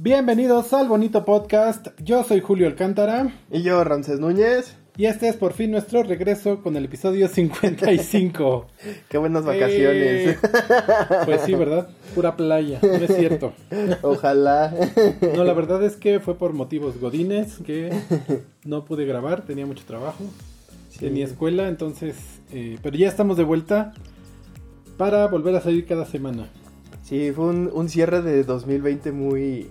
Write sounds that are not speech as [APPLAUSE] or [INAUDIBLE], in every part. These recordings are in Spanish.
Bienvenidos al bonito podcast. Yo soy Julio Alcántara. Y yo, Ramses Núñez. Y este es por fin nuestro regreso con el episodio 55. [LAUGHS] Qué buenas vacaciones. Eh, pues sí, ¿verdad? Pura playa, no es cierto. Ojalá. No, la verdad es que fue por motivos godines que no pude grabar, tenía mucho trabajo, tenía escuela, entonces, eh, pero ya estamos de vuelta para volver a salir cada semana. Sí, fue un, un cierre de 2020 muy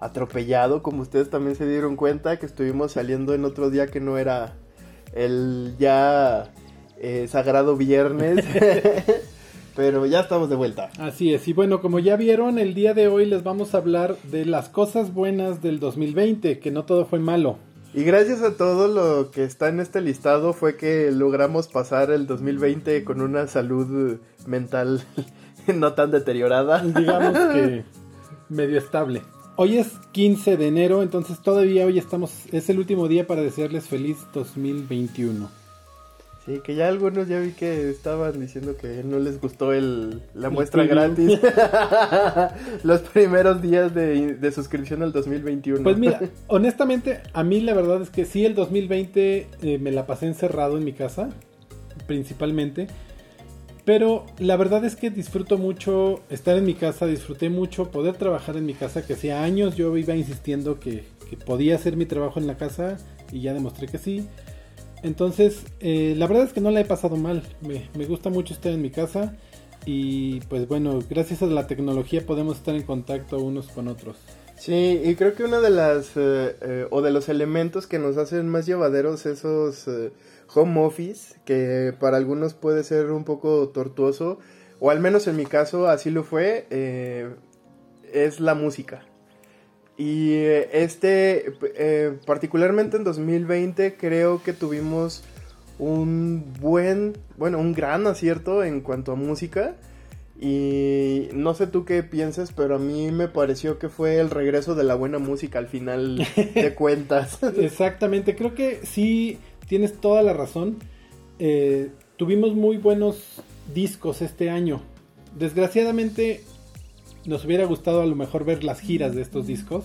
atropellado, como ustedes también se dieron cuenta, que estuvimos saliendo en otro día que no era el ya eh, sagrado viernes. [LAUGHS] Pero ya estamos de vuelta. Así es, y bueno, como ya vieron, el día de hoy les vamos a hablar de las cosas buenas del 2020, que no todo fue malo. Y gracias a todo lo que está en este listado fue que logramos pasar el 2020 con una salud mental [LAUGHS] no tan deteriorada. Digamos que [LAUGHS] medio estable. Hoy es 15 de enero, entonces todavía hoy estamos, es el último día para desearles feliz 2021. Sí, que ya algunos ya vi que estaban diciendo que no les gustó el, la muestra gratis. [LAUGHS] [LAUGHS] Los primeros días de, suscripción al 2021. Pues mira, [LAUGHS] honestamente, a mí la verdad es que sí, el 2020 eh, me la pasé encerrado en mi casa, principalmente. Pero la verdad es que disfruto mucho estar en mi casa, disfruté mucho poder trabajar en mi casa, que hacía años yo iba insistiendo que, podía hacer mi trabajo en la casa y ya demostré que sí. Entonces, eh, la verdad es que no la he pasado mal, me, gusta mucho estar en mi casa y pues bueno, gracias a la tecnología podemos estar en contacto unos con otros. Sí, y creo que una de las, eh, eh, o de los elementos que nos hacen más llevaderos esos home office, que para algunos puede ser un poco tortuoso, o al menos en mi caso así lo fue, eh, es la música. Y eh, este, eh, particularmente en 2020, creo que tuvimos un buen, bueno, un gran acierto en cuanto a música. Y no sé tú qué piensas, pero a mí me pareció que fue el regreso de la buena música al final [LAUGHS] de cuentas. Exactamente, creo que sí tienes toda la razón. Eh, tuvimos muy buenos discos este año. Desgraciadamente nos hubiera gustado a lo mejor ver las giras de estos discos.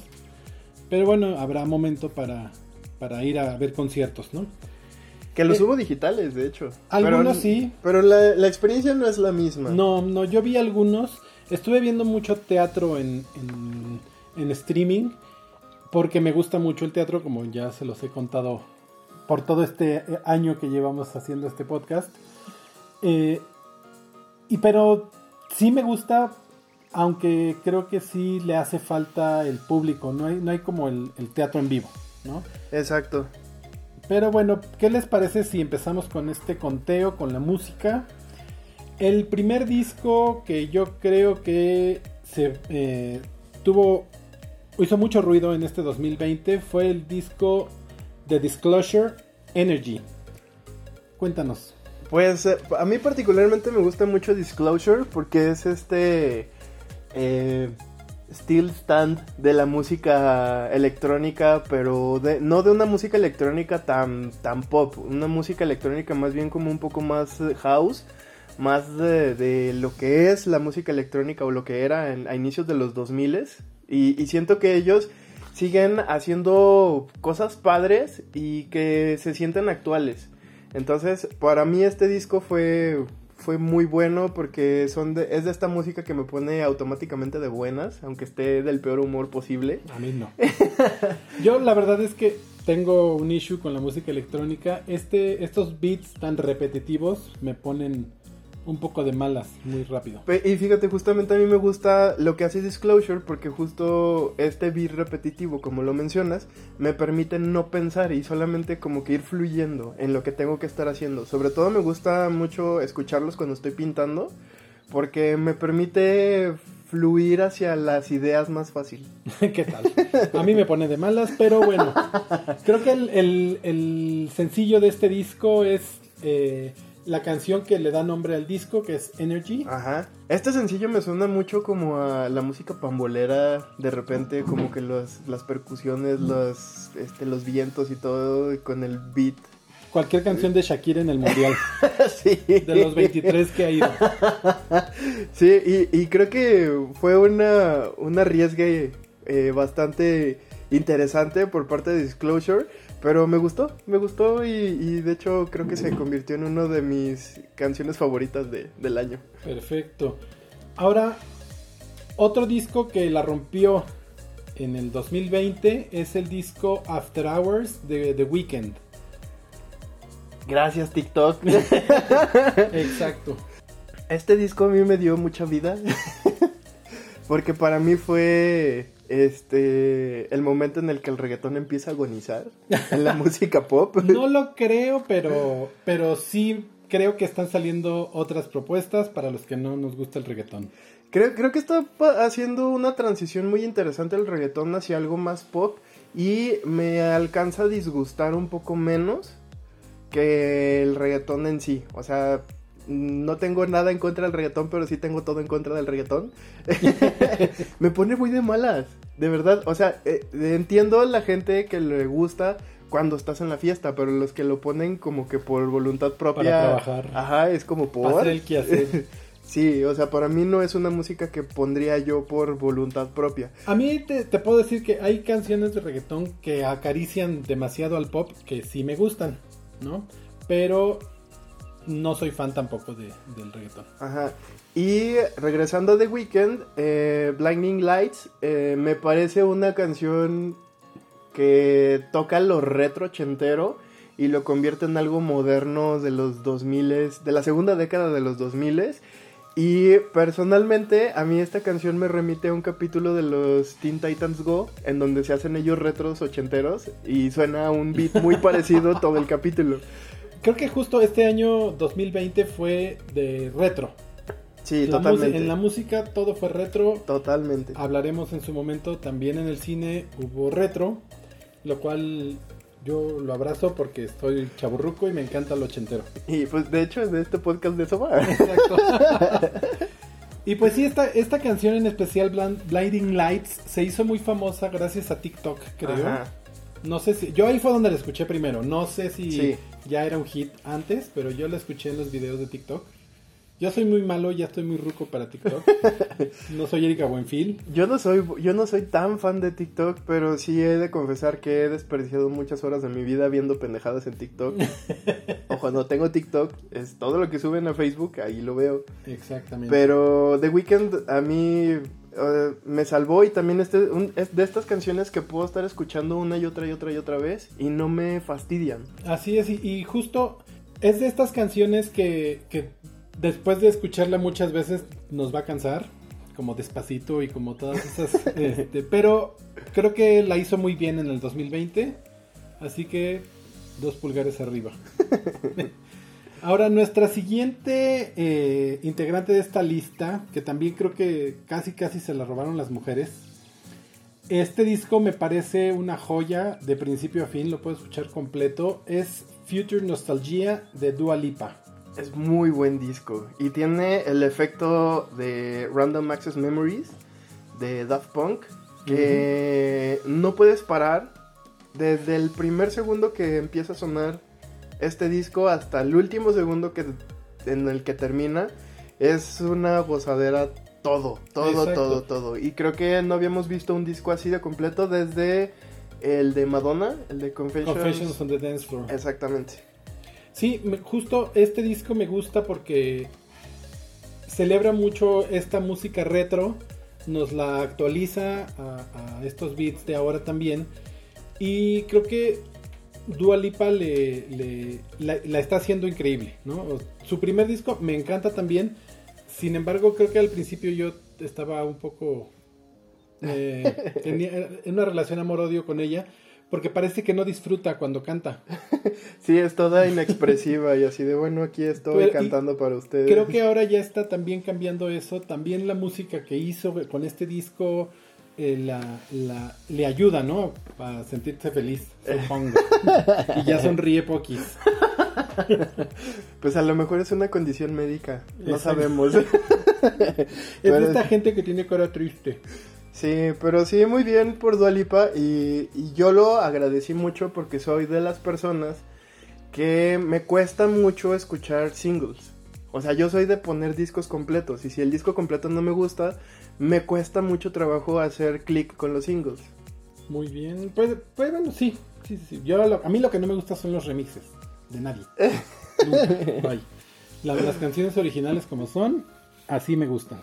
Pero bueno, habrá momento para, para ir a ver conciertos, ¿no? Que los eh, hubo digitales, de hecho. Algunos sí. Pero la, experiencia no es la misma. No, no, yo vi algunos. Estuve viendo mucho teatro en, en, en streaming. Porque me gusta mucho el teatro, como ya se los he contado por todo este eh, año que llevamos haciendo este podcast. Eh, y pero sí me gusta, aunque creo que sí le hace falta el público, no hay, no hay como el, teatro en vivo, ¿no? Exacto. Pero bueno, ¿qué les parece si empezamos con este conteo, con la música? El primer disco que yo creo que se eh, tuvo, hizo mucho ruido en este 2020 fue el disco The Disclosure Energy. Cuéntanos. Pues eh, a mí particularmente me gusta mucho Disclosure porque es este eh, still stand de la música electrónica, pero no de una música electrónica tan, tan pop, una música electrónica más bien como un poco más eh, house, más de, lo que es la música electrónica o lo que era a inicios de los 2000 y, y siento que ellos siguen haciendo cosas padres y que se sienten actuales. Entonces, para mí este disco fue fue muy bueno porque son de, es de esta música que me pone automáticamente de buenas, aunque esté del peor humor posible. A mí no. [LAUGHS] Yo la verdad es que tengo un issue con la música electrónica. Este, estos beats tan repetitivos me ponen un poco de malas muy rápido. Y fíjate, justamente a mí me gusta lo que hace Disclosure porque justo este beat repetitivo, como lo mencionas, me permite no pensar y solamente como que ir fluyendo en lo que tengo que estar haciendo. Sobre todo me gusta mucho escucharlos cuando estoy pintando porque me permite fluir hacia las ideas más fácil. [LAUGHS] ¿Qué tal? A mí me pone de malas, pero bueno. [LAUGHS] Creo que el, el, sencillo de este disco es... Eh, la canción que le da nombre al disco, que es Energy. Ajá. Este sencillo me suena mucho como a la música pambolera, de repente como que los, las percusiones, los, este, los vientos y todo con el beat. Cualquier canción de Shakira en el mundial. [LAUGHS] sí. De los 23 que ha ido. [LAUGHS] sí, y, y creo que fue una, un arriesgue eh, bastante interesante por parte de Disclosure. Pero me gustó, me gustó y, y de hecho creo que se convirtió en una de mis canciones favoritas de- del año. Perfecto. Ahora, otro disco que la rompió en el 2020 es el disco After Hours de The Weeknd. Gracias TikTok. [LAUGHS] Exacto. Este disco a mí me dio mucha vida. [LAUGHS] Porque para mí fue este el momento en el que el reggaetón empieza a agonizar en la [LAUGHS] música pop. No lo creo, pero, pero sí creo que están saliendo otras propuestas para los que no nos gusta el reggaetón. Creo, creo que está haciendo una transición muy interesante el reggaetón hacia algo más pop y me alcanza a disgustar un poco menos que el reggaetón en sí. O sea, no tengo nada en contra del reggaetón, pero sí tengo todo en contra del reggaetón. [LAUGHS] me pone muy de malas, de verdad. O sea, eh, entiendo la gente que le gusta cuando estás en la fiesta, pero los que lo ponen como que por voluntad propia. Para trabajar. Ajá, es como por... El quehacer. [LAUGHS] Sí, o sea, para mí no es una música que pondría yo por voluntad propia. A mí te, te puedo decir que hay canciones de reggaetón que acarician demasiado al pop que sí me gustan, ¿no? Pero no soy fan tampoco de, del reggaetón. Ajá. Y regresando a The Weeknd, eh, Blinding Lights, eh, me parece una canción que toca lo retro ochentero y lo convierte en algo moderno de los 2000 de la segunda década de los 2000 y personalmente a mí esta canción me remite a un capítulo de los Teen Titans Go en donde se hacen ellos retros ochenteros y suena un beat muy parecido todo el capítulo. [LAUGHS] Creo que justo este año 2020 fue de retro. Sí, La totalmente. en la música todo fue retro. Totalmente. Hablaremos en su momento. También en el cine hubo retro. Lo cual yo lo abrazo porque estoy chaburruco y me encanta lo ochentero. Y pues de hecho de este podcast de eso va. Exacto. [LAUGHS] y pues sí, esta, esta canción en especial, Blinding Lights, se hizo muy famosa gracias a TikTok, creo. Ajá. No sé si. Yo ahí fue donde la escuché primero. No sé si Sí. Ya era un hit antes, pero yo la escuché en los videos de TikTok. Yo soy muy malo, ya estoy muy ruco para TikTok. [LAUGHS] no soy Erika Buenfil. Yo no soy yo no soy tan fan de TikTok, pero sí he de confesar que he desperdiciado muchas horas de mi vida viendo pendejadas en TikTok. [LAUGHS] o cuando tengo TikTok, es todo lo que suben a Facebook, ahí lo veo. Exactamente. Pero The Weeknd a mí eh, me salvó y también este, un- es de estas canciones que puedo estar escuchando una y otra y otra y otra vez y no me fastidian. Así es, y, y justo es de estas canciones que, que después de escucharla muchas veces nos va a cansar, como despacito y como todas esas. [LAUGHS] este, pero creo que la hizo muy bien en el 2020, así que dos pulgares arriba. [LAUGHS] Ahora, nuestra siguiente eh, integrante de esta lista, que también creo que casi casi se la robaron las mujeres. Este disco me parece una joya de principio a fin, lo puedo escuchar completo. Es Future Nostalgia de Dua Lipa. Es muy buen disco y tiene el efecto de Random Access Memories de Daft Punk que no puedes parar desde el primer segundo que empieza a sonar este disco hasta el último segundo que en el que termina es una gozadera todo, todo, Exacto. todo, todo y creo que no habíamos visto un disco así de completo desde el de Madonna, el de Confessions. Confessions on the Dance Floor. Exactamente. Sí, me- justo este disco me gusta porque celebra mucho esta música retro, nos la actualiza a, a estos beats de ahora también. Y creo que Dua Lipa le, le- la, la está haciendo increíble, ¿no? Su primer disco me encanta también. Sin embargo, creo que al principio yo estaba un poco... eh, [LAUGHS] en una relación amor-odio con ella. Porque parece que no disfruta cuando canta. [LAUGHS] Sí, es toda inexpresiva y así de bueno, aquí estoy Pero- cantando para ustedes. Creo que ahora ya está también cambiando eso. También la música que hizo con este disco eh, la, la- le ayuda, ¿no? A sentirse feliz, supongo. [LAUGHS] y ya sonríe poquis. [LAUGHS] Pues a lo mejor es una condición médica, no Exacto. sabemos. [LAUGHS] Es Pero- de esta gente que tiene cara triste. sí, pero sí, muy bien por Dualipa y, y yo lo agradecí mucho porque soy de las personas que me cuesta mucho escuchar singles. O sea, yo soy de poner discos completos y si el disco completo no me gusta, me cuesta mucho trabajo hacer clic con los singles. Muy bien. Pues, pues bueno, sí. sí, sí. Yo, lo- a mí lo que no me gusta son los remixes. De nadie. [LAUGHS] Nunca. Bye. La- las canciones originales como son, así me gustan.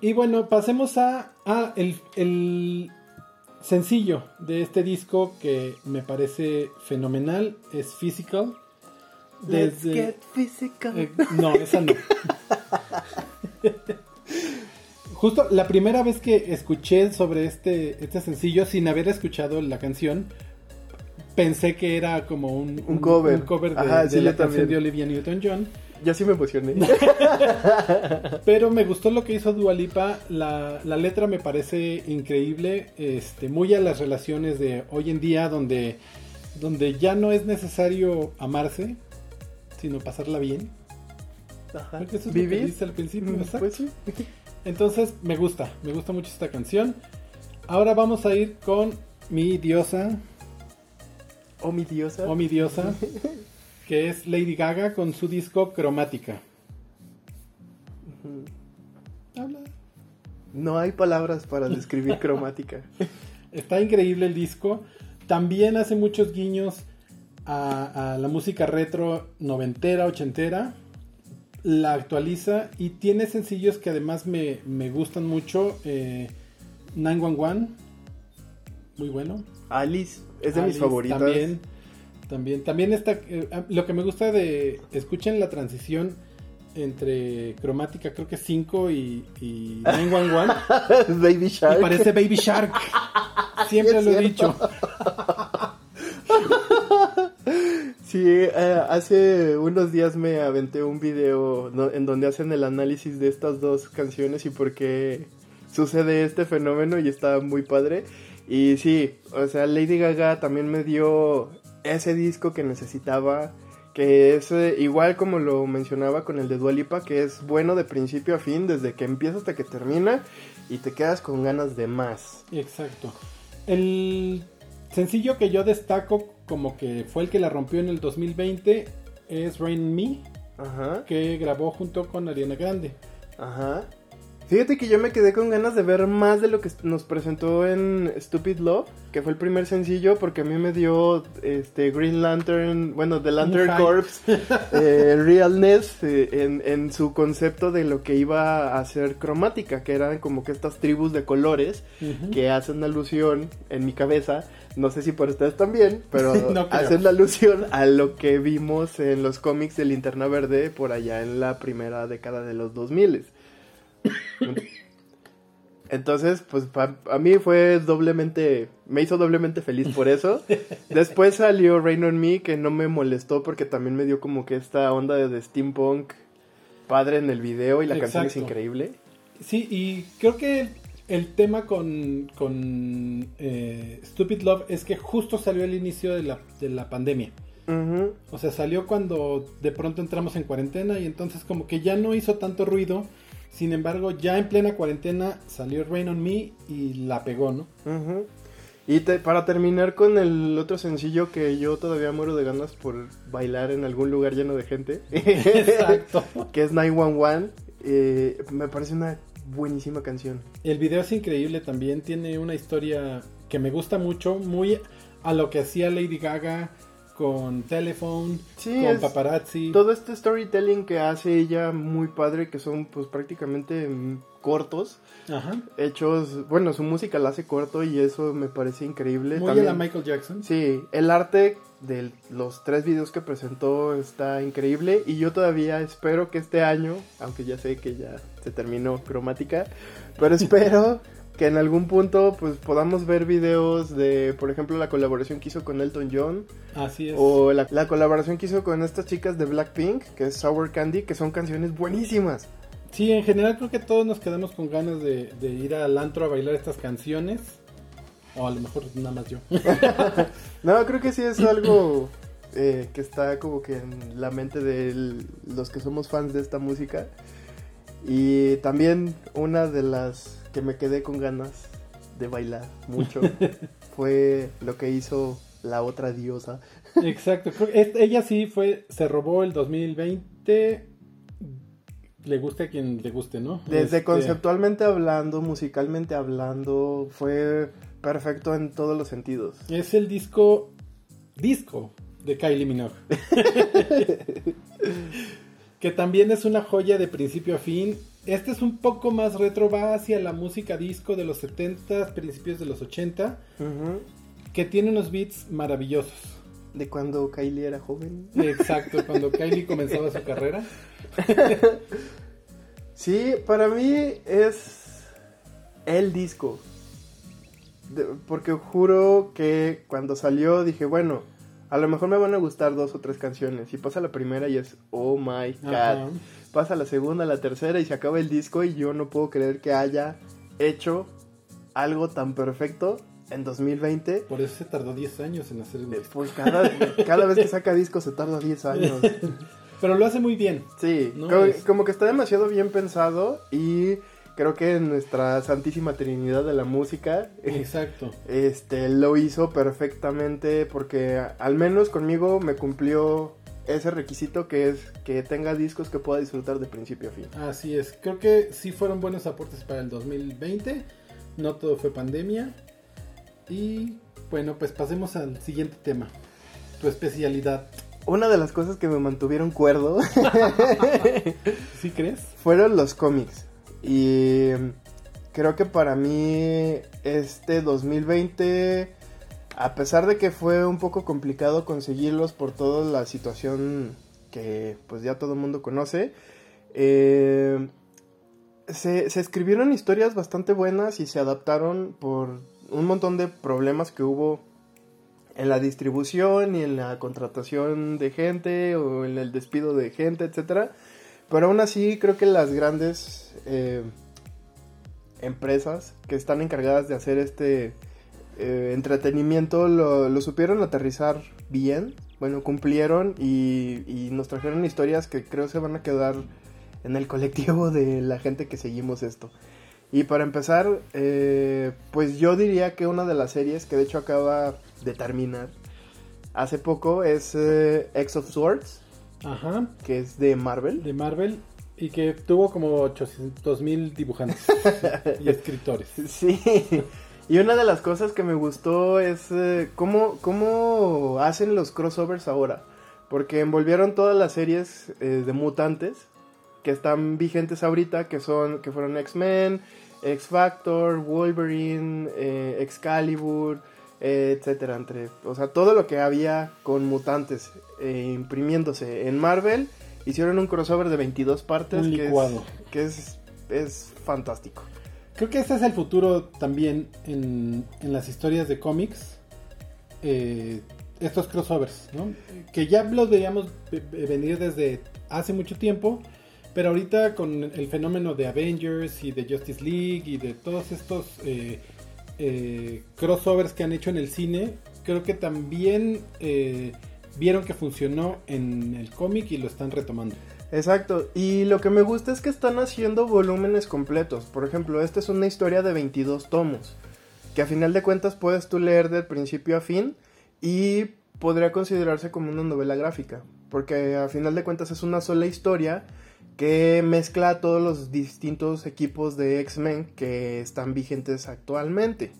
Y bueno, pasemos a, a el, el sencillo de este disco que me parece fenomenal. Es Physical. Let's get physical. eh, no, esa no. [LAUGHS] Justo la primera vez que escuché sobre este, este sencillo sin haber escuchado la canción, pensé que era como un, Un cover. de, Ajá, de sí, la yo canción también. de Olivia Newton-John. Ya sí me emocioné. [LAUGHS] Pero me gustó lo que hizo Dua Lipa. La, la letra me parece increíble. Este, muy a las relaciones de hoy en día, donde, donde ya no es necesario amarse, sino pasarla bien. Ajá. Porque eso es lo que dice al principio. Mm. Pues sí. [LAUGHS] Entonces me gusta, me gusta mucho esta canción. Ahora vamos a ir con mi diosa, Oh, mi diosa. o mi diosa, [LAUGHS] que es Lady Gaga con su disco Cromática. Habla. No hay palabras para describir cromática. [LAUGHS] Está increíble el disco. También hace muchos guiños a, a la música retro noventera, ochentera. La actualiza y tiene sencillos que además me, me gustan mucho. Eh, 911, muy bueno. Alice es de mis favoritas. También, también, también está. eh, lo que me gusta de. Escuchen la transición entre cromática, creo que 5 y, y 911. [LAUGHS] Baby Shark. y parece Baby Shark. [LAUGHS] Siempre lo he dicho. [LAUGHS] Sí, eh, hace unos días me aventé un video en donde hacen el análisis de estas dos canciones y por qué sucede este fenómeno y está muy padre. Y sí, o sea, Lady Gaga también me dio ese disco que necesitaba, que es eh, igual como lo mencionaba con el de Dua Lipa, que es bueno de principio a fin, desde que empieza hasta que termina y te quedas con ganas de más. Exacto. El sencillo que yo destaco como que fue el que la rompió en el 2020 es Rain Me, Ajá. que grabó junto con Ariana Grande. Ajá. Fíjate que yo me quedé con ganas de ver más de lo que nos presentó en Stupid Love, que fue el primer sencillo, porque a mí me dio este Green Lantern, bueno, The Lantern. Corps, [LAUGHS] eh, Realness eh, en, en su concepto de lo que iba a ser cromática, que eran como que estas tribus de colores que hacen alusión en mi cabeza, no sé si por ustedes también, pero [LAUGHS] No hacen alusión a lo que vimos en los cómics de Linterna Verde por allá en la primera década de los 2000. Entonces, pues a mí fue doblemente, me hizo doblemente feliz por eso. [LAUGHS] Después salió Rain on Me, que no me molestó porque también me dio como que esta onda de steampunk padre en el video y la canción es increíble. Sí, y creo que el tema con, con eh, Stupid Love es que justo salió al inicio de la, de la pandemia. O sea, salió cuando de pronto entramos en cuarentena y entonces como que ya no hizo tanto ruido. Sin embargo, ya en plena cuarentena salió Rain on Me y la pegó, ¿no? Y te- para terminar con el otro sencillo que yo todavía muero de ganas por bailar en algún lugar lleno de gente, [LAUGHS] Exacto. que es 911, eh, me parece una buenísima canción. El video es increíble también, tiene una historia que me gusta mucho, muy a lo que hacía Lady Gaga con Telephone, Sí, con Paparazzi. Todo este storytelling que hace ella muy padre, que son pues prácticamente cortos, Ajá. hechos, bueno, su música la hace corto y eso me parece increíble. Muy También- a la Michael Jackson. Sí, el arte de los tres videos que presentó está increíble y yo todavía espero que este año, aunque ya sé que ya se terminó cromática, pero [LAUGHS] espero que en algún punto pues podamos ver videos de, por ejemplo, la colaboración que hizo con Elton John Así es. o la, la colaboración que hizo con estas chicas de Blackpink, que es Sour Candy, que son canciones buenísimas. Sí, en general creo que todos nos quedamos con ganas de, de ir al antro a bailar estas canciones. O a lo mejor nada más yo. [LAUGHS] No, creo que sí es algo eh, que está como que en la mente de los que somos fans de esta música. Y también una de las que me quedé con ganas de bailar mucho [LAUGHS] fue lo que hizo la otra diosa. Exacto. creo que es- ella sí fue, se robó el 2020 le guste a quien le guste, ¿no? Desde Este, conceptualmente hablando, musicalmente hablando, fue perfecto en todos los sentidos. Es el disco, disco de Kylie Minogue. [LAUGHS] [LAUGHS] que también es una joya de principio a fin. Este es un poco más retro, va hacia la música disco de los 70, principios de los 80, Ujú. que tiene unos beats maravillosos. De cuando Kylie era joven. Exacto, [LAUGHS] cuando Kylie comenzaba su carrera. Sí, para mí es el disco. De- porque juro que cuando salió dije, bueno, a lo mejor me van a gustar dos o tres canciones. Y pasa la primera y es, oh my god. Pasa la segunda, la tercera y se acaba el disco y yo no puedo creer que haya hecho algo tan perfecto en 2020. Por eso se tardó 10 años en hacer un Eh, disco. Pues cada, cada vez que [LAUGHS] saca disco se tarda 10 años. Pero lo hace muy bien. Sí, No, como, como que está demasiado bien pensado y creo que nuestra santísima trinidad de la música Exacto. este, lo hizo perfectamente porque al menos conmigo me cumplió ese requisito que es que tenga discos que pueda disfrutar de principio a fin. Así es. Creo que sí fueron buenos aportes para el 2020. No todo fue pandemia. Y bueno, pues pasemos al siguiente tema. Tu especialidad. Una de las cosas que me mantuvieron cuerdo [LAUGHS] ¿Sí crees? fueron los cómics. Y creo que para mí este 2020, a pesar de que fue un poco complicado conseguirlos por toda la situación que pues ya todo el mundo conoce, eh, se, se escribieron historias bastante buenas y se adaptaron por un montón de problemas que hubo en la distribución y en la contratación de gente o en el despido de gente, etcétera. Pero aún así creo que las grandes eh, empresas que están encargadas de hacer este eh, entretenimiento lo, lo supieron aterrizar bien. Bueno, cumplieron y, y nos trajeron historias que creo se van a quedar en el colectivo de la gente que seguimos esto. Y para empezar, eh, pues yo diría que una de las series que de hecho acaba de terminar hace poco es eh, X of Swords, Ajá. que es de Marvel. De Marvel. Y que tuvo como 800 mil dibujantes [LAUGHS] y escritores. Sí. Y una de las cosas que me gustó es eh, cómo, cómo hacen los crossovers ahora. Porque envolvieron todas las series eh, de mutantes que están vigentes ahorita, que son que fueron X-Men, X-Factor, Wolverine, eh, Excalibur, etcétera, entre, o sea, todo lo que había con mutantes imprimiéndose en Marvel, hicieron un crossover de 22 partes Un que es- que es, es fantástico. Creo que este es el futuro también en, las historias de cómics. eh, estos crossovers, ¿no? Que ya los veíamos ve- ve- venir desde hace mucho tiempo. Pero ahorita con el fenómeno de Avengers y de Justice League y de todos estos eh, eh, crossovers que han hecho en el cine, creo que también eh, vieron que funcionó en el cómic y lo están retomando. Exacto, y lo que me gusta es que están haciendo volúmenes completos. Por ejemplo, esta es una historia de 22 tomos, que a final de cuentas puedes tú leer del principio a fin y podría considerarse como una novela gráfica, porque a final de cuentas es una sola historia que mezcla a todos los distintos equipos de X-Men que están vigentes actualmente.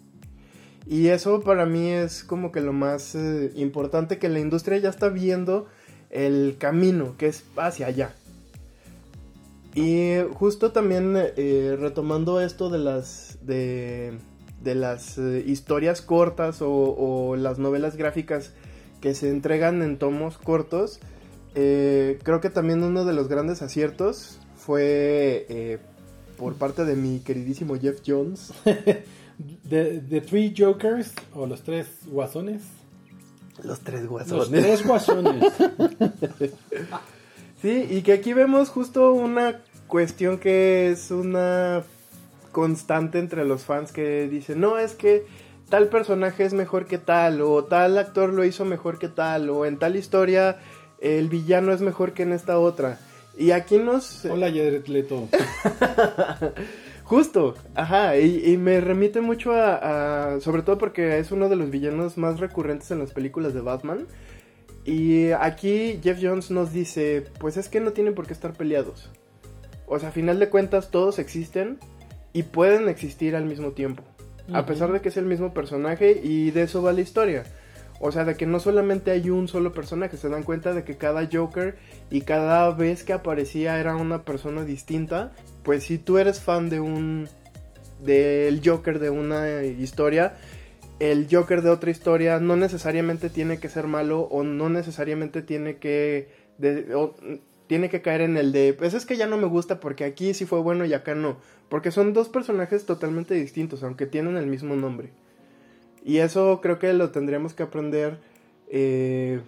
Y eso para mí es como que lo más eh, importante que la industria ya está viendo el camino que es hacia allá. Y justo también eh, retomando esto de las de, de las eh, historias cortas o, o las novelas gráficas que se entregan en tomos cortos, eh, creo que también uno de los grandes aciertos fue eh, por parte de mi queridísimo Jeff Jones. [LAUGHS] The, the Three Jokers o los tres guasones. Los tres Los guasones. tres guasones. [LAUGHS] Sí, y que aquí vemos justo una cuestión que es una constante entre los fans que dicen, no, es que tal personaje es mejor que tal, o tal actor lo hizo mejor que tal, o en tal historia el villano es mejor que en esta otra. Y aquí nos... Hola, Jared Leto. [LAUGHS] Justo, ajá, y, y me remite mucho a, a- sobre todo porque es uno de los villanos más recurrentes en las películas de Batman. Y aquí Jeff Jones nos dice, pues es que no tienen por qué estar peleados. O sea, a final de cuentas todos existen y pueden existir al mismo tiempo. A pesar de que es el mismo personaje y de eso va la historia. O sea, de que no solamente hay un solo personaje, se dan cuenta de que cada Joker y cada vez que aparecía era una persona distinta. Pues si tú eres fan de un del Joker de una historia, el Joker de otra historia no necesariamente tiene que ser malo o no necesariamente tiene que tiene que caer en el de pues es que ya no me gusta porque aquí sí fue bueno y acá no, porque son dos personajes totalmente distintos aunque tienen el mismo nombre. Y eso creo que lo tendríamos que aprender eh,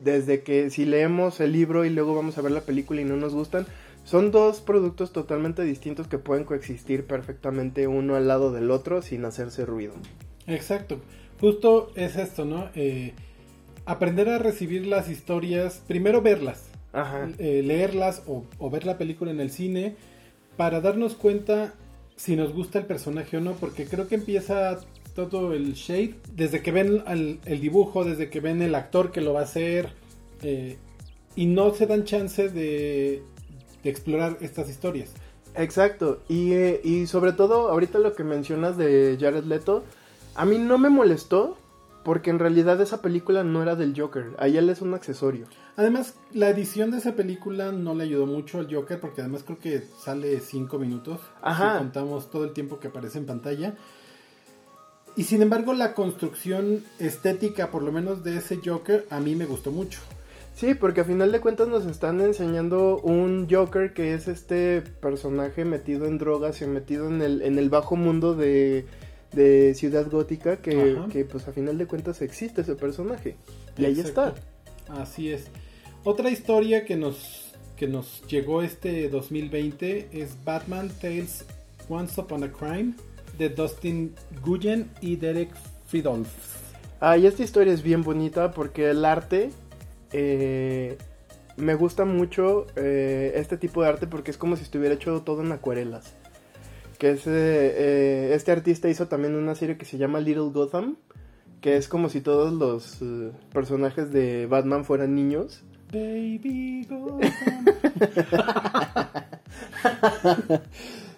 desde que si leemos el libro y luego vamos a ver la película y no nos gustan, son dos productos totalmente distintos que pueden coexistir perfectamente uno al lado del otro sin hacerse ruido. Exacto. Justo es esto, ¿no? Eh, aprender a recibir las historias, primero verlas, Ajá. eh, leerlas o, o ver la película en el cine para darnos cuenta si nos gusta el personaje o no, porque creo que empieza todo el shade desde que ven al- el dibujo, desde que ven el actor que lo va a hacer eh, y no se dan chance de, de explorar estas historias. Exacto, y, eh, y sobre todo ahorita lo que mencionas de Jared Leto, a mí no me molestó porque en realidad esa película no era del Joker, ahí él es un accesorio. Además, la edición de esa película no le ayudó mucho al Joker, porque además creo que sale 5 minutos. Ajá. Si contamos todo el tiempo que aparece en pantalla. Y sin embargo, la construcción estética, por lo menos de ese Joker, a mí me gustó mucho. Sí, porque a final de cuentas nos están enseñando un Joker que es este personaje metido en drogas y metido en el, en el bajo mundo de, de Ciudad Gótica que, que, pues a final de cuentas existe ese personaje. Y ahí está. Así es. Otra historia que nos, que nos llegó este 2020 es Batman Tales Once Upon a Crime de Dustin Nguyen y Derek Fridolf. Ah, y esta historia es bien bonita porque el arte eh, me gusta mucho eh, este tipo de arte porque es como si estuviera hecho todo en acuarelas. Que es, eh, eh, este artista hizo también una serie que se llama Little Gotham, que es como si todos los eh, personajes de Batman fueran niños. Baby Gotham. [LAUGHS]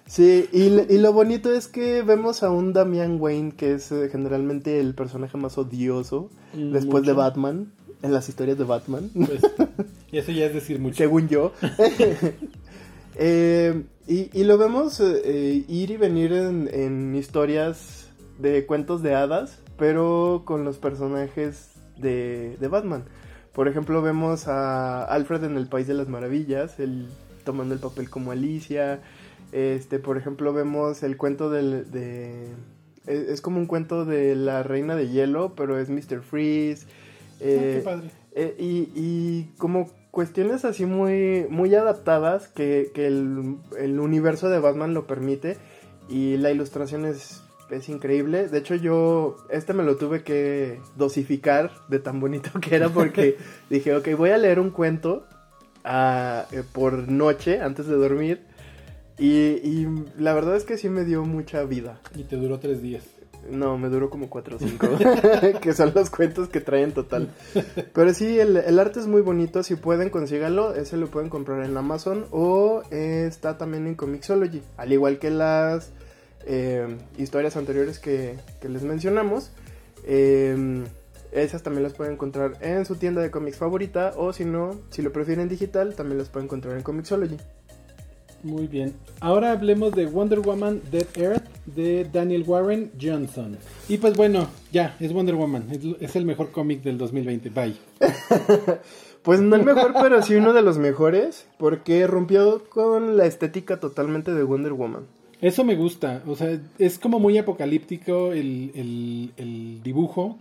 Sí, y, y lo bonito es que vemos a un Damian Wayne, que es eh, generalmente el personaje más odioso Mm, después de. Batman, en las historias de Batman. Pues, y eso ya es decir mucho. según yo. [LAUGHS] [LAUGHS] Eh, y, y lo vemos eh, eh, ir y venir en, en historias de cuentos de hadas, pero con los personajes de, de Batman. Por ejemplo, vemos a Alfred en el País de las Maravillas, él tomando el papel como Alicia. Este, por ejemplo, vemos el cuento del, de... Es, es como un cuento de la Reina de Hielo, pero es Mr. Freeze. Ah, Eh, qué padre. eh, y, y como cuestiones así muy, muy adaptadas que, que el, el universo de Batman lo permite y la ilustración es, es increíble. De hecho yo este me lo tuve que dosificar de tan bonito que era porque [LAUGHS] dije, ok, voy a leer un cuento ah, eh, por noche antes de dormir y, y la verdad es que sí me dio mucha vida. Y te duró tres días. No, me duró como 4 o 5, [LAUGHS] que son los cuentos que traen en total. Pero sí, el, el arte es muy bonito, si pueden consíganlo, ese lo pueden comprar en Amazon o está también en Comixology, al igual que las eh, historias anteriores que, que les mencionamos. eh, esas también las pueden encontrar en su tienda de cómics favorita o si no, si lo prefieren digital, también las pueden encontrar en Comixology. Muy bien. Ahora hablemos de Wonder Woman Dead Earth de Daniel Warren Johnson. Y pues bueno, ya, es Wonder Woman. Es, es el mejor cómic del 2020. Bye. [LAUGHS] Pues no el mejor, pero sí uno de los mejores, porque rompió con la estética totalmente de Wonder Woman. Eso me gusta. O sea, es como muy apocalíptico el, el- el dibujo.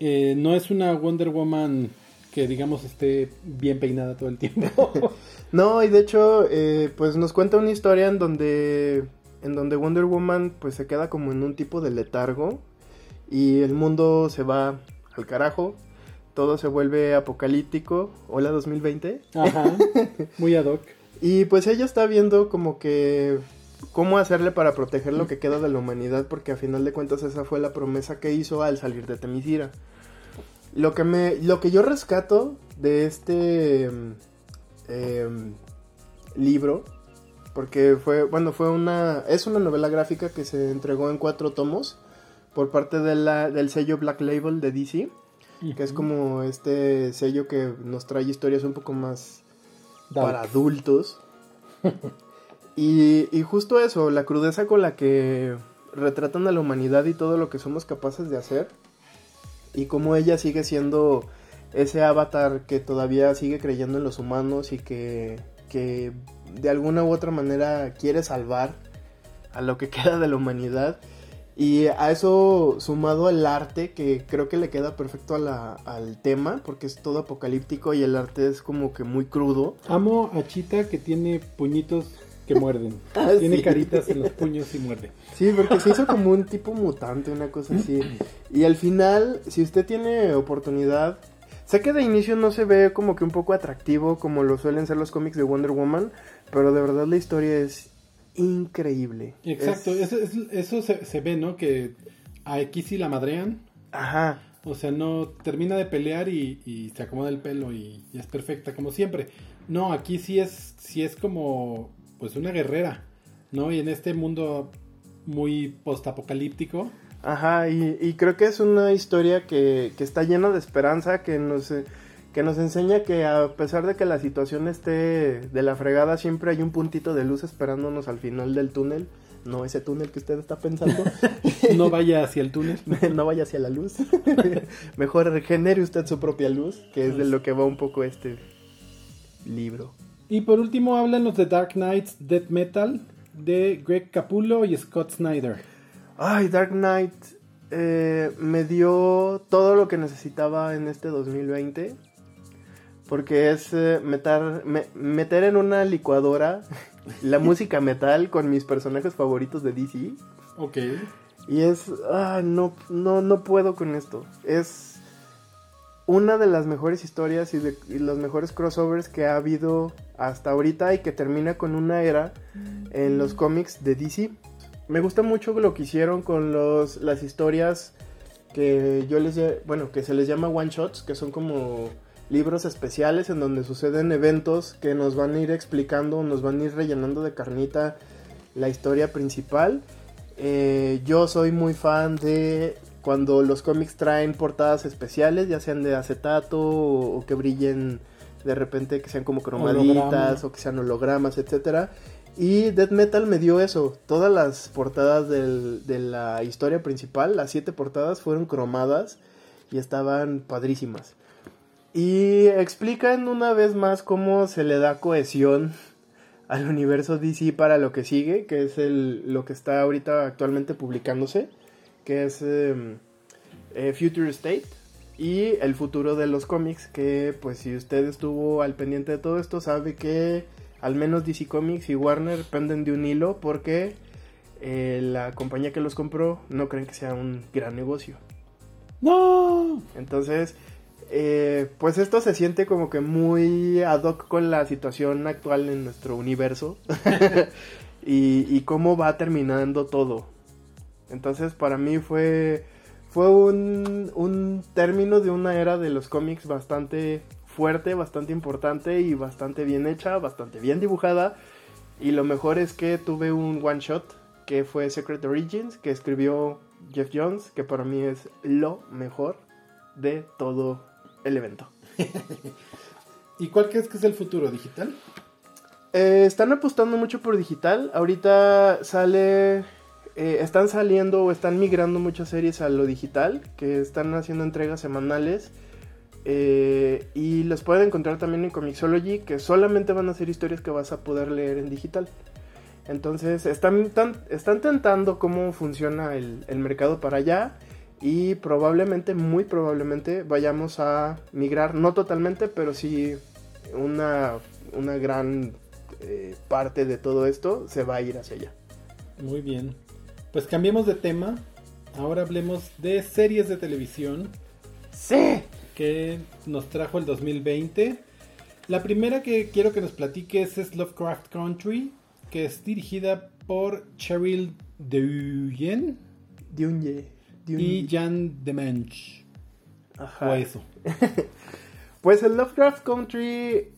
Eh, no es una Wonder Woman que digamos esté bien peinada todo el tiempo. [LAUGHS] No, y de hecho, eh, pues nos cuenta una historia en donde, en donde Wonder Woman pues se queda como en un tipo de letargo y el mundo se va al carajo, todo se vuelve apocalíptico, hola 2020, Ajá. [LAUGHS] Muy ad hoc. y pues ella está viendo como que cómo hacerle para proteger lo que queda de la humanidad, porque a final de cuentas esa fue la promesa que hizo al salir de Temisira. Lo que me, lo que yo rescato de este em, libro, porque fue, bueno, fue una, es una novela gráfica que se entregó en cuatro tomos por parte de la, del sello Black Label de DC, que es como este sello que nos trae historias un poco más para adultos. y, y justo eso, la crudeza con la que retratan a la humanidad y todo lo que somos capaces de hacer. Y cómo ella sigue siendo ese avatar que todavía sigue creyendo en los humanos y que, que de alguna u otra manera quiere salvar a lo que [LAUGHS] queda de la humanidad. Y a eso sumado el arte, que creo que le queda perfecto al tema, porque es todo apocalíptico y el arte es como que muy crudo. Amo a Chita que tiene puñitos que muerden. [LAUGHS] Ah, tiene sí. caritas en los puños y muerde. Sí, porque se hizo como un tipo mutante, una cosa así. Y al final, si usted tiene oportunidad, sé que de inicio no se ve como que un poco atractivo como lo suelen ser los cómics de Wonder Woman, pero de verdad la historia es increíble. Exacto, Es- eso, es- eso se, se ve, ¿no? Que aquí sí la madrean. Ajá. O sea, no termina de pelear y, y se acomoda el pelo y, y es perfecta como siempre. No, aquí sí es, sí es como pues una guerrera, ¿no? Y en este mundo muy postapocalíptico. Ajá, y, y creo que es una historia que, que está llena de esperanza, que nos, eh, que nos enseña que a pesar de que la situación esté de la fregada, siempre hay un puntito de luz esperándonos al final del túnel. No ese túnel que usted está pensando. [LAUGHS] No vaya hacia el túnel. [LAUGHS] no vaya hacia la luz. [LAUGHS] Mejor genere usted su propia luz, que es de lo que va un poco este libro. Y por último hablan los de Dark Knights Death Metal de Greg Capullo y Scott Snyder. Ay, Dark Knight eh, me dio todo lo que necesitaba en este 2020. Porque es eh, meter, me- meter en una licuadora la [LAUGHS] música metal con mis personajes favoritos de DC. Ok. Y es, ah, no, no, no puedo con esto. Es una de las mejores historias y, de, y los mejores crossovers que ha habido hasta ahorita y que termina con una era en los cómics de DC. Me gusta mucho lo que hicieron con los, las historias que yo les, bueno, que se les llama one shots, que son como libros especiales en donde suceden eventos que nos van a ir explicando, nos van a ir rellenando de carnita la historia principal. Eh, yo soy muy fan de cuando los cómics traen portadas especiales, ya sean de acetato o, o que brillen de repente, que sean como cromaditas Holograma. o que sean hologramas, etcétera. Y Death Metal me dio eso. Todas las portadas del- de la historia principal, las siete portadas, fueron cromadas y estaban padrísimas. Y explican una vez más cómo se le da cohesión [LAUGHS] al universo DC para lo que sigue, que es el, lo que está ahorita actualmente publicándose, que es em, eh, Future State y el futuro de los cómics, que pues si usted estuvo al pendiente de todo esto sabe que al menos DC Comics y Warner penden de un hilo porque eh, la compañía que los compró no creen que sea un gran negocio. ¡No! Entonces, eh, pues esto se siente como que muy ad hoc con la situación actual en nuestro universo [LAUGHS] y, y cómo va terminando todo. Entonces, para mí fue, fue un, un término de una era de los cómics bastante fuerte, bastante importante y bastante bien hecha, bastante bien dibujada. Y lo mejor es que tuve un one shot que fue Secret Origins, que escribió Jeff Jones, que para mí es lo mejor de todo el evento. [LAUGHS] ¿Y cuál crees que es el futuro digital? Eh, están apostando mucho por digital. Ahorita sale. Eh, están saliendo o están migrando muchas series a lo digital. Que están haciendo entregas semanales. eh, y las pueden encontrar también en Comixology. Que solamente van a ser historias que vas a poder leer en digital. Entonces están, están tentando cómo funciona el, el mercado para allá. Y probablemente, muy probablemente, vayamos a migrar. No totalmente, pero sí una, una gran eh, parte de todo esto se va a ir hacia allá. Muy bien. Pues cambiemos de tema. Ahora hablemos de series de televisión ¡Sí! que nos trajo el 2020. La primera que quiero que nos platiques es Lovecraft Country, que es dirigida por Cheryl. Dyunye. y Jan Demench. Ajá. O eso. [LAUGHS] Pues el Lovecraft Country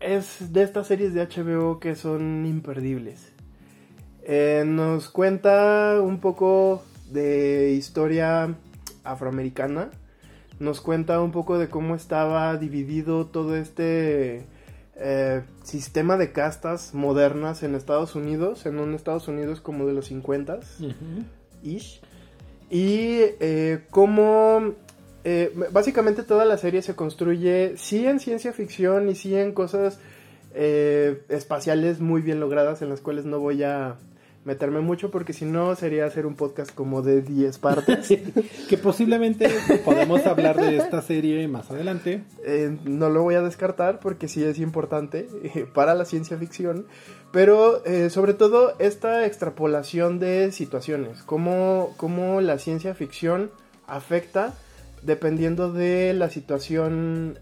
es de estas series de HBO que son imperdibles. Eh, nos cuenta un poco de historia afroamericana. Nos cuenta un poco de cómo estaba dividido todo este eh, sistema de castas modernas en Estados Unidos, en un Estados Unidos como de los 50 ish. Y eh, cómo eh, básicamente toda la serie se construye sí en ciencia ficción y sí en cosas espaciales muy bien logradas en las cuales no voy a meterme mucho porque si no sería hacer un podcast como de 10 partes. [LAUGHS] que posiblemente podemos hablar de esta serie más adelante. Eh, no lo voy a descartar porque sí es importante eh, para la ciencia ficción, pero eh, sobre todo esta extrapolación de situaciones, cómo, cómo la ciencia ficción afecta dependiendo de la situación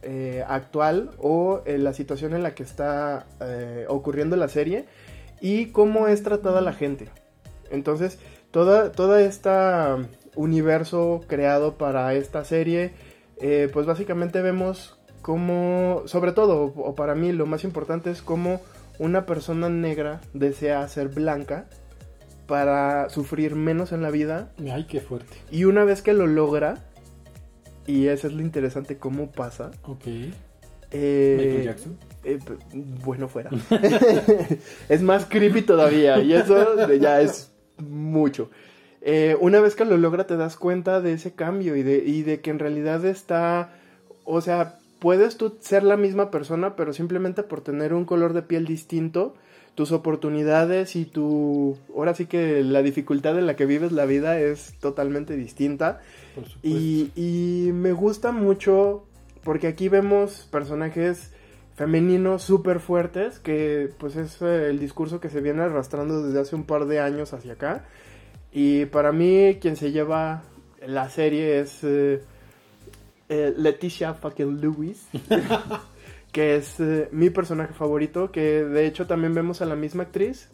actual o la situación en la que está ocurriendo la serie y cómo es tratada la gente. Entonces, toda, toda esta universo creado para esta serie, eh, pues básicamente vemos cómo, sobre todo, o para mí lo más importante es cómo una persona negra desea ser blanca para sufrir menos en la vida. Ay, qué fuerte. Y una vez que lo logra, y eso es lo interesante, cómo pasa. Ok. Eh, Michael Jackson. Eh, bueno fuera. [LAUGHS] es más creepy todavía y eso ya es mucho. Eh, una vez que lo logra te das cuenta de ese cambio y de, y de que en realidad está, o sea, puedes tú ser la misma persona, pero simplemente por tener un color de piel distinto, tus oportunidades y tu, ahora sí que la dificultad en la que vives la vida es totalmente distinta. Y, y me gusta mucho porque aquí vemos personajes femeninos súper fuertes, que pues es eh, el discurso que se viene arrastrando desde hace un par de años hacia acá. Y para mí quien se lleva la serie es eh, eh, Leticia fucking Lewis, [LAUGHS] que es mi personaje favorito, que de hecho también vemos a la misma actriz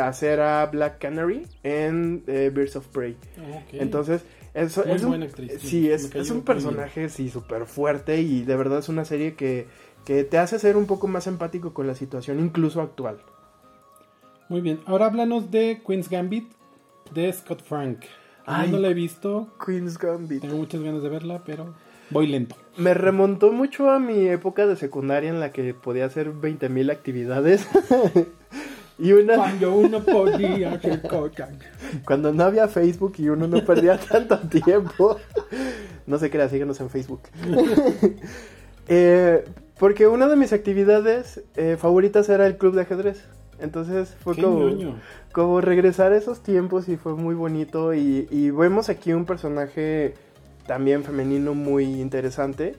hacer a Black Canary en Birds of Prey. Entonces... Es, es, un, actriz, sí, es, es un personaje sí súper fuerte y de verdad es una serie que que te hace ser un poco más empático con la situación, incluso actual. Muy bien, ahora háblanos de Queen's Gambit de Scott Frank. no la he visto. Queen's Gambit. Tengo muchas ganas de verla, pero voy lento. Me remontó mucho a mi época de secundaria en la que podía hacer 20.000 actividades. [LAUGHS] y una... Cuando uno podía hacer Cuando no había Facebook y uno no perdía [LAUGHS] tanto tiempo. No sé qué era, síguenos en Facebook. [LAUGHS] eh, porque una de mis actividades eh, favoritas era el club de ajedrez. Entonces fue como, regresar a esos tiempos y fue muy bonito. Y, vemos aquí un personaje también femenino muy interesante.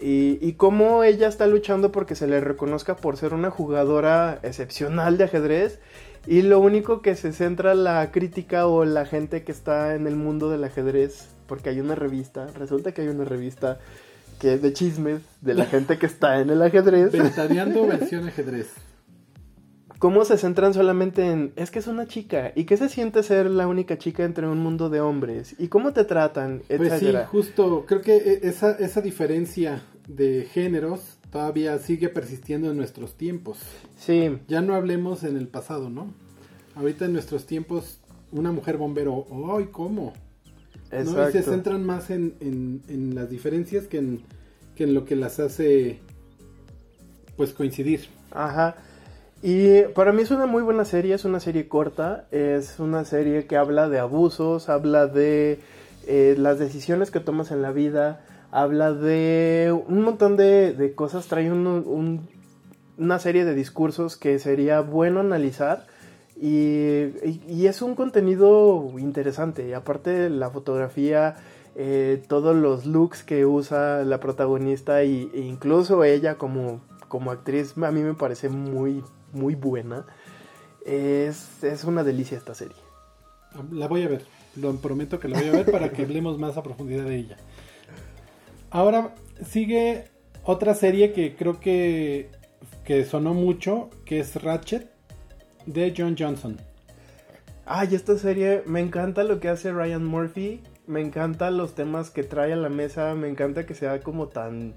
Y, y cómo ella está luchando porque se le reconozca por ser una jugadora excepcional de ajedrez. Y lo único que se centra la crítica o la gente que está en el mundo del ajedrez, porque hay una revista, resulta que hay una revista que de chismes de la [LAUGHS] gente que está en el ajedrez. Ventaneando versión ajedrez. ¿Cómo se centran solamente en, es que es una chica? ¿Y qué se siente ser la única chica entre un mundo de hombres? ¿Y cómo te tratan? Pues sí, justo, creo que e, esa, esa diferencia de géneros todavía sigue persistiendo en nuestros tiempos. Sí. Ya no hablemos en el pasado, ¿no? Ahorita en nuestros tiempos, una mujer bombero, ¡ay, cómo! ¿no? Y se centran más en, en, las diferencias que en, que en lo que las hace pues coincidir. Ajá. Y para mí es una muy buena serie, es una serie corta, es una serie que habla de abusos, habla de eh, las decisiones que tomas en la vida, habla de un montón de, de cosas, trae un, una serie de discursos que sería bueno analizar y, es un contenido interesante. Y aparte la fotografía, eh, todos los looks que usa la protagonista e incluso ella como, como actriz a mí me parece muy, muy buena. Es, es una delicia esta serie. La voy a ver, lo prometo que la voy a ver para que [LAUGHS] hablemos más a profundidad de ella. Ahora sigue otra serie que creo que, que sonó mucho, que es Ratchet de John Johnson. Ay, esta serie me encanta lo que hace Ryan Murphy. Me encanta los temas que trae a la mesa. Me encanta que sea como tan.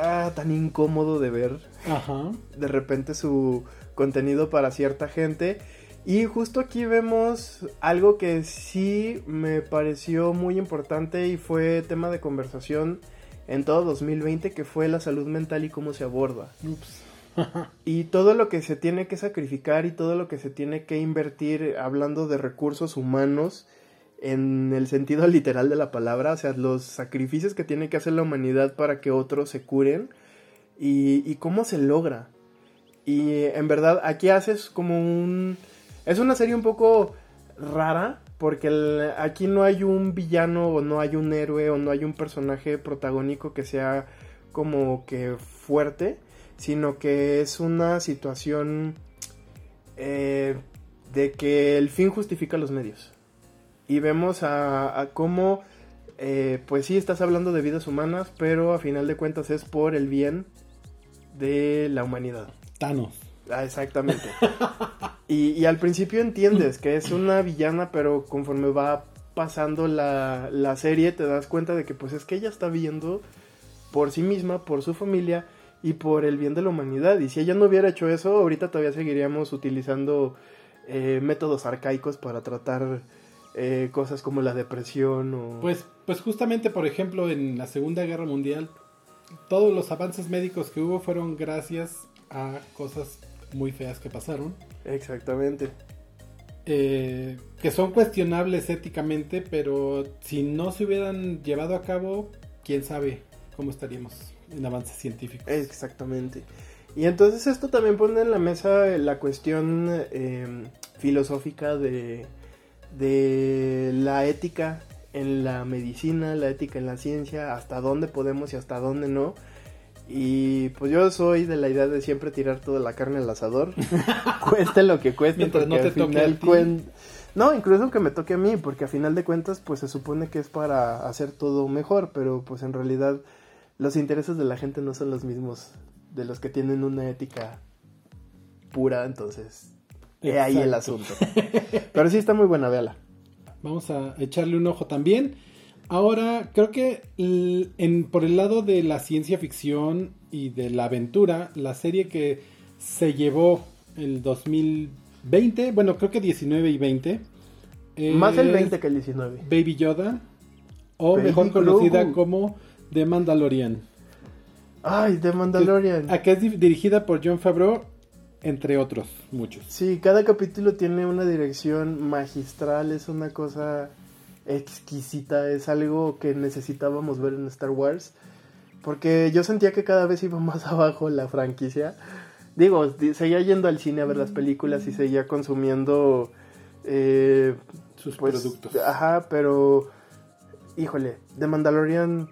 Ah, tan incómodo de ver. Ajá. De repente su contenido para cierta gente. Y justo aquí vemos algo que sí me pareció muy importante y fue tema de conversación en todo 2020, que fue la salud mental y cómo se aborda. Ups. [LAUGHS] Y todo lo que se tiene que sacrificar y todo lo que se tiene que invertir hablando de recursos humanos en el sentido literal de la palabra, o sea, los sacrificios que tiene que hacer la humanidad para que otros se curen y, cómo se logra. Y en verdad aquí haces como un... Es una serie un poco rara porque aquí no hay un villano o no hay un héroe o no hay un personaje protagónico que sea como que fuerte, sino que es una situación eh, de que el fin justifica los medios. Y vemos a, a cómo, eh, pues sí, estás hablando de vidas humanas, pero a final de cuentas es por el bien de la humanidad. Thanos. Ah, exactamente. [LAUGHS] y, y al principio entiendes que es una villana, pero conforme va pasando la, la serie te das cuenta de que pues es que ella está viendo por sí misma, por su familia y por el bien de la humanidad. Y si ella no hubiera hecho eso, ahorita todavía seguiríamos utilizando eh, métodos arcaicos para tratar eh, cosas como la depresión o... Pues, pues justamente, por ejemplo, en la Segunda Guerra Mundial, todos los avances médicos que hubo fueron gracias a cosas muy feas que pasaron, Exactamente. eh, que son cuestionables éticamente, pero si no se hubieran llevado a cabo, quién sabe cómo estaríamos en avances científicos. Exactamente. Y entonces esto también pone en la mesa la cuestión eh, filosófica de, de la ética en la medicina, la ética en la ciencia, hasta dónde podemos y hasta dónde no. Y pues yo soy de la idea de siempre tirar toda la carne al asador, [LAUGHS] cueste lo que cueste, Mientras no al te toque final cuen- No, incluso aunque me toque a mí, porque a final de cuentas pues se supone que es para hacer todo mejor, pero pues en realidad los intereses de la gente no son los mismos de los que tienen una ética pura, entonces he ahí el asunto. [LAUGHS] Pero sí está muy buena, véala. Vamos a echarle un ojo también. Ahora, creo que en, por el lado de la ciencia ficción y de la aventura, la serie que se llevó el 2020, bueno, creo que 19 y 20. Más el es 20 que el 19. Baby Yoda, o Baby mejor conocida Grogu. como The Mandalorian. Ay, The Mandalorian. A que es di- dirigida por John Favreau, entre otros, muchos. Sí, cada capítulo tiene una dirección magistral, es una cosa exquisita, es algo que necesitábamos ver en Star Wars, porque yo sentía que cada vez iba [LAUGHS] más abajo la franquicia. Digo, di- seguía yendo al cine a ver las películas y seguía consumiendo eh, Sus pues, productos. Ajá, pero híjole, The Mandalorian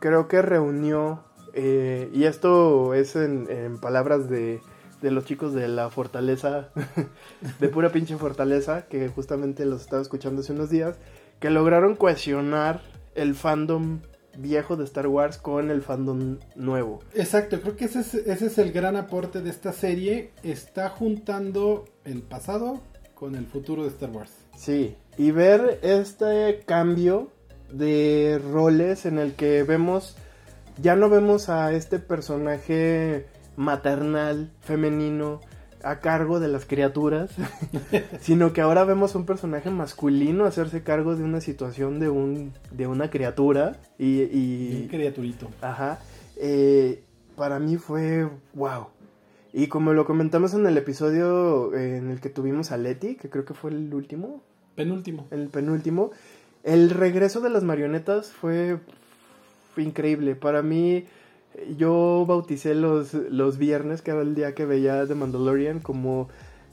creo que reunió, eh, y esto es en, en palabras de, de los chicos de la fortaleza, [LAUGHS] de pura pinche fortaleza, que justamente los estaba escuchando hace unos días, que lograron cohesionar el fandom viejo de Star Wars con el fandom nuevo. Exacto, creo que ese es, ese es el gran aporte de esta serie. Está juntando el pasado con el futuro de Star Wars. Sí, y ver este cambio de roles en el que vemos, ya no vemos a este personaje maternal, femenino, a cargo de las criaturas, [LAUGHS] sino que ahora vemos un personaje masculino hacerse cargo de una situación de, un, de una criatura y... y- Un criaturito. Ajá. eh, para mí fue wow. Y como lo comentamos en el episodio eh, en el que tuvimos a Leti, que creo que fue el último, Penúltimo. el penúltimo, el regreso de las marionetas fue, fue increíble. Para mí, yo bauticé los, los viernes, que era el día que veía The Mandalorian, como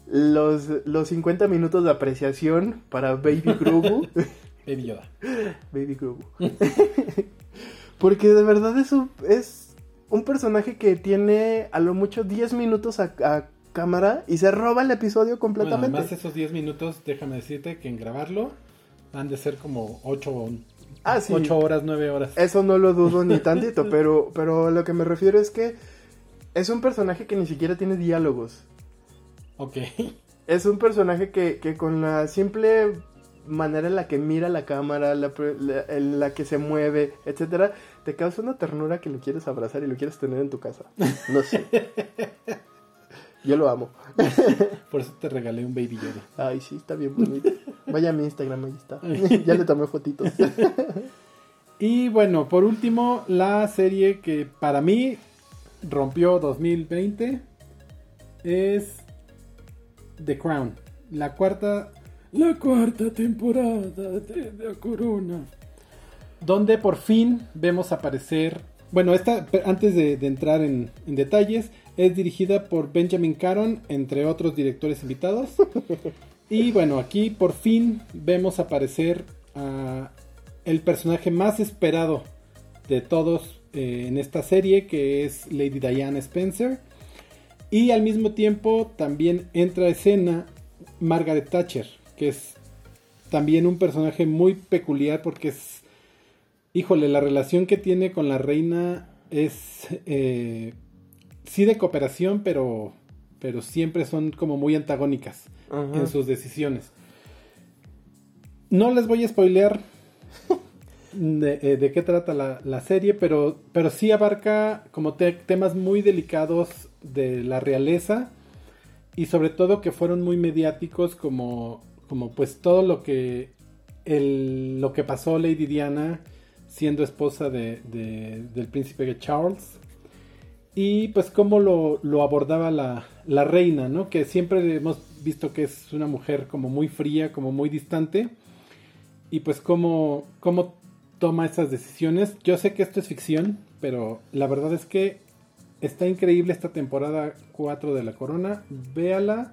los, los 50 minutos de apreciación para Baby [LAUGHS] Grogu. Baby Yoda. Baby Grogu. [LAUGHS] Porque de verdad es un, es un personaje que tiene a lo mucho 10 minutos a, a cámara y se roba el episodio Bueno, completamente. además esos 10 minutos, déjame decirte que en grabarlo han de ser como 8, ah, sí. horas, 9 horas. Eso no lo dudo ni [LAUGHS] tantito, pero, pero lo que me refiero es que es un personaje que ni siquiera tiene diálogos. Ok. Es un personaje que, que con la simple manera en la que mira la cámara, la, en la que se mueve, etcétera, te causa una ternura que lo quieres abrazar y lo quieres tener en tu casa. No sé. [LAUGHS] Yo lo amo. [LAUGHS] Por eso te regalé un Baby Yoda. Ay, sí, está bien bonito. Vaya a mi Instagram, ahí está. [LAUGHS] ya le tomé fotitos. [LAUGHS] y bueno, por último, la serie que para mí rompió 2020 es The Crown. La cuarta, la cuarta temporada de La Corona. Donde por fin vemos aparecer. Bueno, esta, antes de, entrar en, detalles, es dirigida por Benjamin Caron, entre otros directores invitados. y bueno, aquí por fin vemos aparecer a el personaje más esperado de todos eh, en esta serie, que es Lady Diana Spencer. Y al mismo tiempo también entra a escena Margaret Thatcher, que es también un personaje muy peculiar porque es, híjole, la relación que tiene con la reina es eh, sí de cooperación, pero, pero siempre son como muy antagónicas en sus decisiones. No les voy a spoilear [LAUGHS] eh, de, qué trata la, serie, pero, pero sí abarca como temas muy delicados de la realeza y sobre todo que fueron muy mediáticos como, como pues todo lo que el, lo que pasó Lady Diana siendo esposa de, del príncipe Charles y pues cómo lo, lo abordaba la, la, reina, ¿no? Que siempre hemos visto que es una mujer como muy fría, como muy distante y pues cómo, cómo toma esas decisiones. Yo sé que esto es ficción, pero la verdad es que Está increíble esta temporada 4 de La Corona. Véala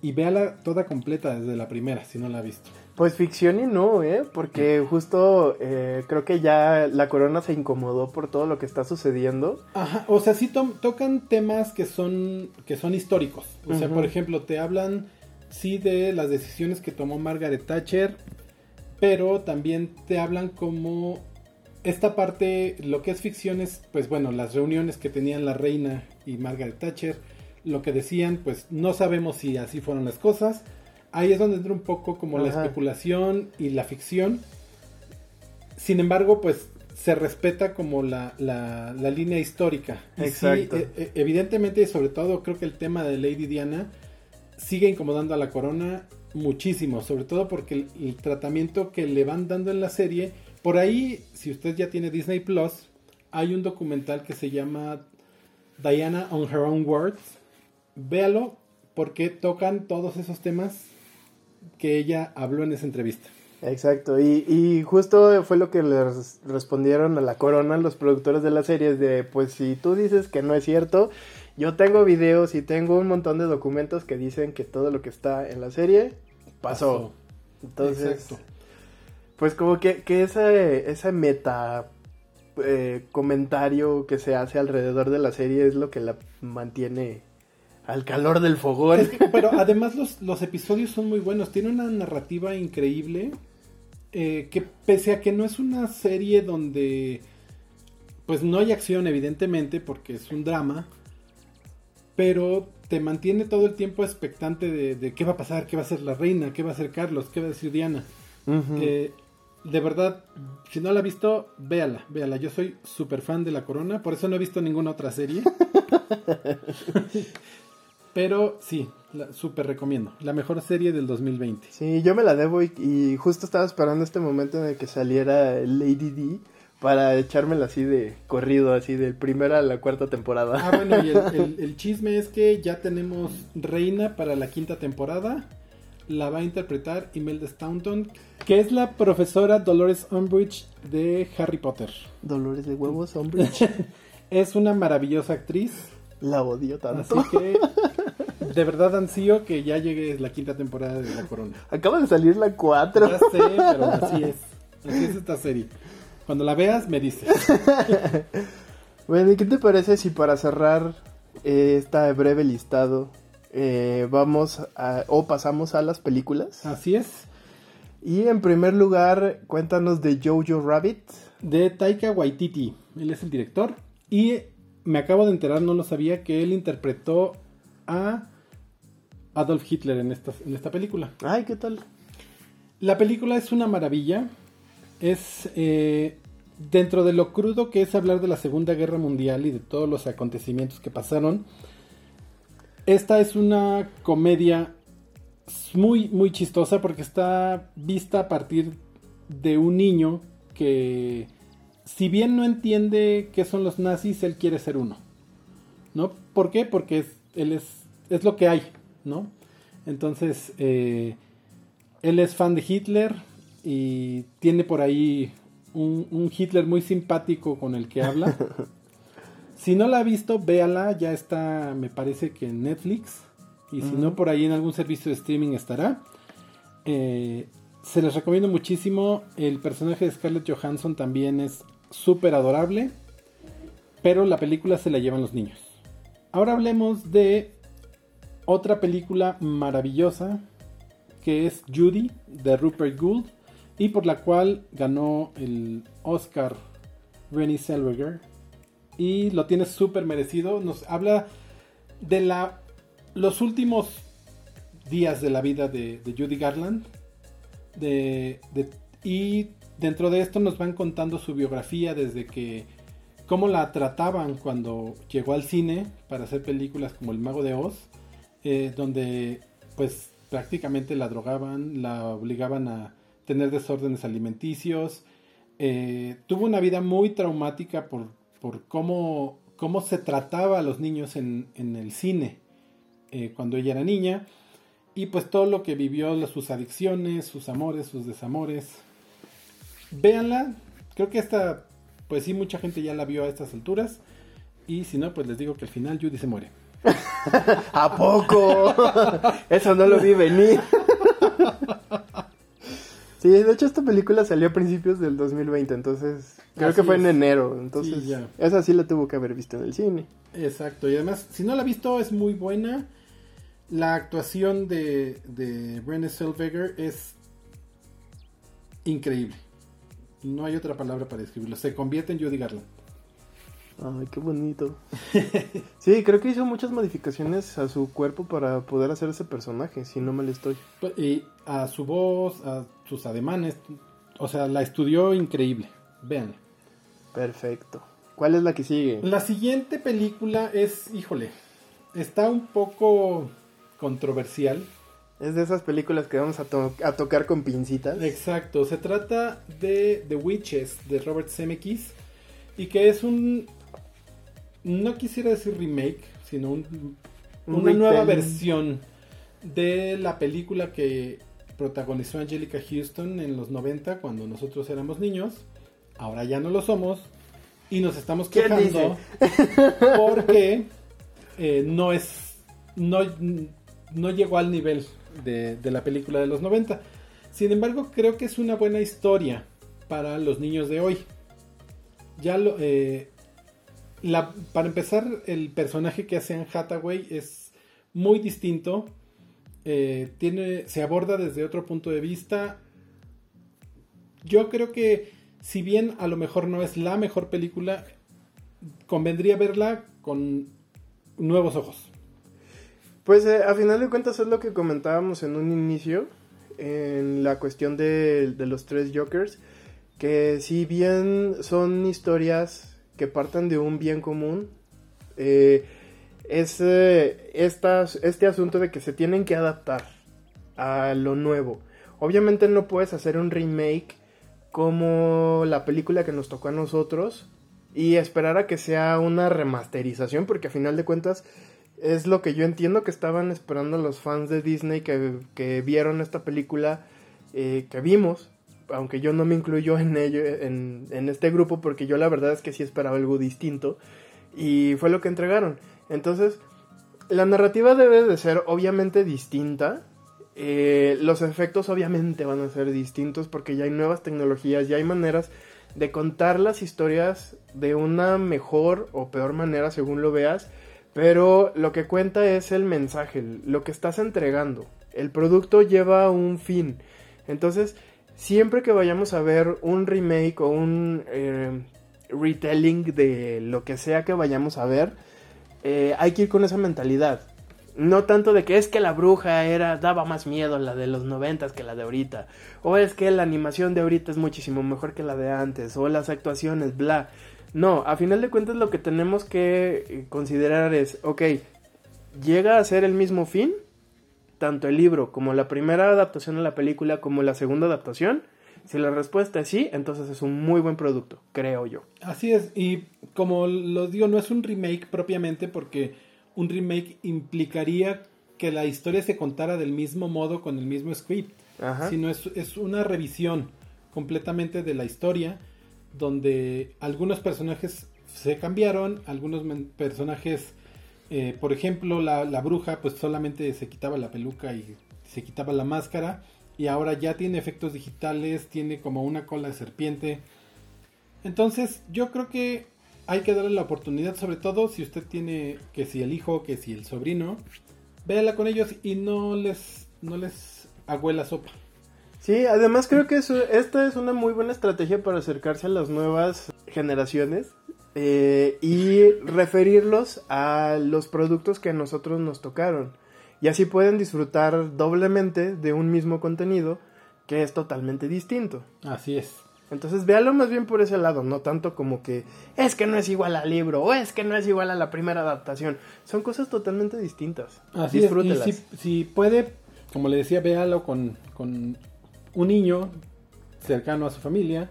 y véala toda completa desde la primera, si no la ha visto. Pues ficción y no, ¿eh? Porque justo eh, creo que ya la corona se incomodó por todo lo que está sucediendo. Ajá, o sea, sí tocan temas que son, que son históricos. O sea, por ejemplo, te hablan, sí, de las decisiones que tomó Margaret Thatcher, pero también te hablan como esta parte, lo que es ficción es, pues bueno, las reuniones que tenían la reina y Margaret Thatcher, lo que decían, pues no sabemos si así fueron las cosas. Ahí es donde entra un poco como la especulación y la ficción. Sin embargo, pues se respeta como la, la, línea histórica. Exacto. E, e, evidentemente, y sobre todo, creo que el tema de Lady Diana sigue incomodando a la corona muchísimo, sobre todo porque el tratamiento que le van dando en la serie por ahí, si usted ya tiene Disney Plus, hay un documental que se llama Diana on Her Own Words. Véalo porque tocan todos esos temas que ella habló en esa entrevista. Exacto, y, justo fue lo que le respondieron a la corona los productores de la serie, de pues si tú dices que no es cierto, yo tengo videos y tengo un montón de documentos que dicen que todo lo que está en la serie pasó. Entonces, pues como que, que ese, ese meta eh, comentario que se hace alrededor de la serie es lo que la mantiene al calor del fogón. pero además los, episodios son muy buenos, tiene una narrativa increíble eh, que pese a que no es una serie donde pues no hay acción evidentemente porque es un drama, pero te mantiene todo el tiempo expectante de, qué va a pasar, qué va a hacer la reina, qué va a hacer Carlos, qué va a decir Diana de verdad, si no la ha visto, véala, véala. Yo soy súper fan de La Corona, por eso no he visto ninguna otra serie. [LAUGHS] Pero sí, súper recomiendo. La mejor serie del 2020. Sí, yo me la debo y, justo estaba esperando este momento en el que saliera Lady D para echármela así de corrido, así de primera a la cuarta temporada. Ah, bueno, y el, [LAUGHS] el chisme es que ya tenemos Reina para la quinta temporada la va a interpretar Imelda Staunton, que es la profesora Dolores Umbridge de Harry Potter. Dolores de huevos Umbridge. [LAUGHS] es una maravillosa actriz. La odio tanto. Así que de verdad ansío que ya llegue la quinta temporada de La Corona. Acaba de salir la cuatro. Ya sé, pero así es. Así es esta serie. Cuando la veas, me dices. [LAUGHS] bueno, ¿y qué te parece si para cerrar eh, esta breve listado eh, vamos a, o pasamos a las películas. Así es. Y en primer lugar, cuéntanos de Jojo Rabbit. De Taika Waititi. Él es el director. Y me acabo de enterar, no lo sabía, que él interpretó a Adolf Hitler en esta, en esta película. Ay, ¿qué tal? La película es una maravilla. Es eh, dentro de lo crudo que es hablar de la Segunda Guerra Mundial y de todos los acontecimientos que pasaron. Esta es una comedia muy, muy chistosa porque está vista a partir de un niño que, si bien no entiende qué son los nazis, él quiere ser uno. ¿No? ¿Por qué? Porque es, él es, es lo que hay, ¿no? Entonces, eh, él es fan de Hitler y tiene por ahí un, un, Hitler muy simpático con el que habla. [LAUGHS] si no la ha visto, véala, ya está, me parece que en Netflix. Y si no, por ahí en algún servicio de streaming estará. Eh, se les recomiendo muchísimo. El personaje de Scarlett Johansson también es súper adorable. Pero la película se la llevan los niños. Ahora hablemos de otra película maravillosa que es Judy de Rupert Gould y por la cual ganó el Oscar Rennie Zellweger y lo tiene súper merecido. Nos habla de la, los últimos días de la vida de, Judy Garland de, y dentro de esto nos van contando su biografía desde que cómo la trataban cuando llegó al cine para hacer películas como El Mago de Oz eh, donde pues prácticamente la drogaban, la obligaban a tener desórdenes alimenticios. Eh, tuvo una vida muy traumática por, por cómo, cómo, se trataba a los niños en, el cine eh, cuando ella era niña. Y pues todo lo que vivió, sus adicciones, sus amores, sus desamores. Véanla, creo que esta, pues sí, mucha gente ya la vio a estas alturas. Y si no, pues les digo que al final Judy se muere. [LAUGHS] ¿A poco? [LAUGHS] Eso no lo vi venir. [LAUGHS] Sí, de hecho esta película salió a principios del 2020, entonces creo que fue en enero, entonces esa sí la tuvo que haber visto en el cine. Exacto, y además si no la ha visto es muy buena. La actuación de, de Zellweger es increíble. No hay otra palabra para describirlo. Se convierte en Judy Garland. Ay, qué bonito. [LAUGHS] Sí, creo que hizo muchas modificaciones a su cuerpo para poder hacer ese personaje, si no me le estoy. Pues, y a su voz, a sus ademanes, o sea, la estudió increíble. Vean. Perfecto. ¿Cuál es la que sigue? La siguiente película es, híjole, está un poco controversial. Es de esas películas que vamos a, a tocar con pincitas. Exacto, se trata de The Witches de Robert Zemeckis y que es un no quisiera decir remake, sino una nueva versión de la película que protagonizó Angelica Houston en los 90 cuando nosotros éramos niños. Ahora ya no lo somos y nos estamos quejando porque eh, no es no, no llegó al nivel de, la película de los 90. Sin embargo, creo que es una buena historia para los niños de hoy. Ya lo, eh, para empezar, el personaje que hace Anne Hathaway es muy distinto. Eh, tiene, se aborda desde otro punto de vista. Yo creo que, si bien a lo mejor no es la mejor película, convendría verla con nuevos ojos. Pues eh, a final de cuentas es lo que comentábamos en un inicio, en la cuestión de, de los tres Jokers, que si bien son historias que partan de un bien común. Eh, es eh, este asunto de que se tienen que adaptar a lo nuevo. Obviamente no puedes hacer un remake como la película que nos tocó a nosotros y esperar a que sea una remasterización porque a final de cuentas es lo que yo entiendo que estaban esperando los fans de Disney que, vieron esta película eh, que vimos aunque yo no me incluyo en ello, en, este grupo, porque yo la verdad es que sí esperaba algo distinto. Y fue lo que entregaron. Entonces, la narrativa debe de ser obviamente distinta. Eh, los efectos obviamente van a ser distintos porque ya hay nuevas tecnologías, ya hay maneras de contar las historias de una mejor o peor manera según lo veas. Pero lo que cuenta es el mensaje, lo que estás entregando. El producto lleva un fin. Entonces, siempre que vayamos a ver un remake o un eh, retelling de lo que sea que vayamos a ver, eh, hay que ir con esa mentalidad. No tanto de que es que la bruja era, daba más miedo la de los noventas que la de ahorita. O es que la animación de ahorita es muchísimo mejor que la de antes. O las actuaciones, bla. No, a final de cuentas lo que tenemos que eh, considerar es, ok, llega a ser el mismo fin, tanto el libro como la primera adaptación a la película como la segunda adaptación. Si la respuesta es sí, entonces es un muy buen producto, creo yo. Así es, y como lo digo, no es un remake propiamente porque un remake implicaría que la historia se contara del mismo modo con el mismo script, sino es, es una revisión completamente de la historia donde algunos personajes se cambiaron, algunos personajes, eh, por ejemplo, la, la, bruja pues solamente se quitaba la peluca y se quitaba la máscara y ahora ya tiene efectos digitales, tiene como una cola de serpiente. Entonces yo creo que hay que darle la oportunidad, sobre todo si usted tiene que si el hijo, que si el sobrino, véala con ellos y no les, no les la sopa. Sí, además creo que eso, esta es una muy buena estrategia para acercarse a las nuevas generaciones eh, y referirlos a los productos que a nosotros nos tocaron. Y así pueden disfrutar doblemente de un mismo contenido que es totalmente distinto. Así es. Entonces véalo más bien por ese lado, no tanto como que es que no es igual al libro o es que no es igual a la primera adaptación. Son cosas totalmente distintas. Así Disfrútelas. Es. Y si, puede, como le decía, véalo con, con un niño cercano a su familia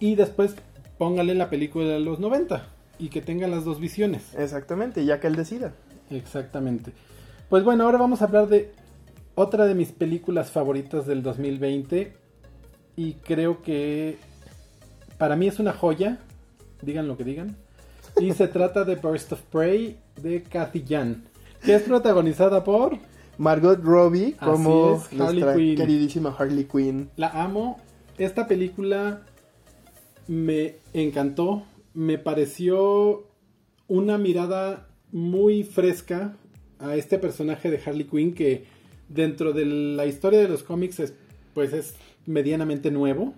y después póngale la película de los 90 y que tenga las dos visiones. Exactamente, ya que él decida. Exactamente. Pues bueno, ahora vamos a hablar de otra de mis películas favoritas del 2020 y creo que para mí es una joya, digan lo que digan. Y se [LAUGHS] trata de Burst of Prey de Kathy Jan, que es protagonizada por Margot Robbie como nuestra queridísima Harley Quinn. La amo. Esta película me encantó, me pareció una mirada muy fresca a este personaje de Harley Quinn que dentro de la historia de los cómics es, pues es medianamente nuevo.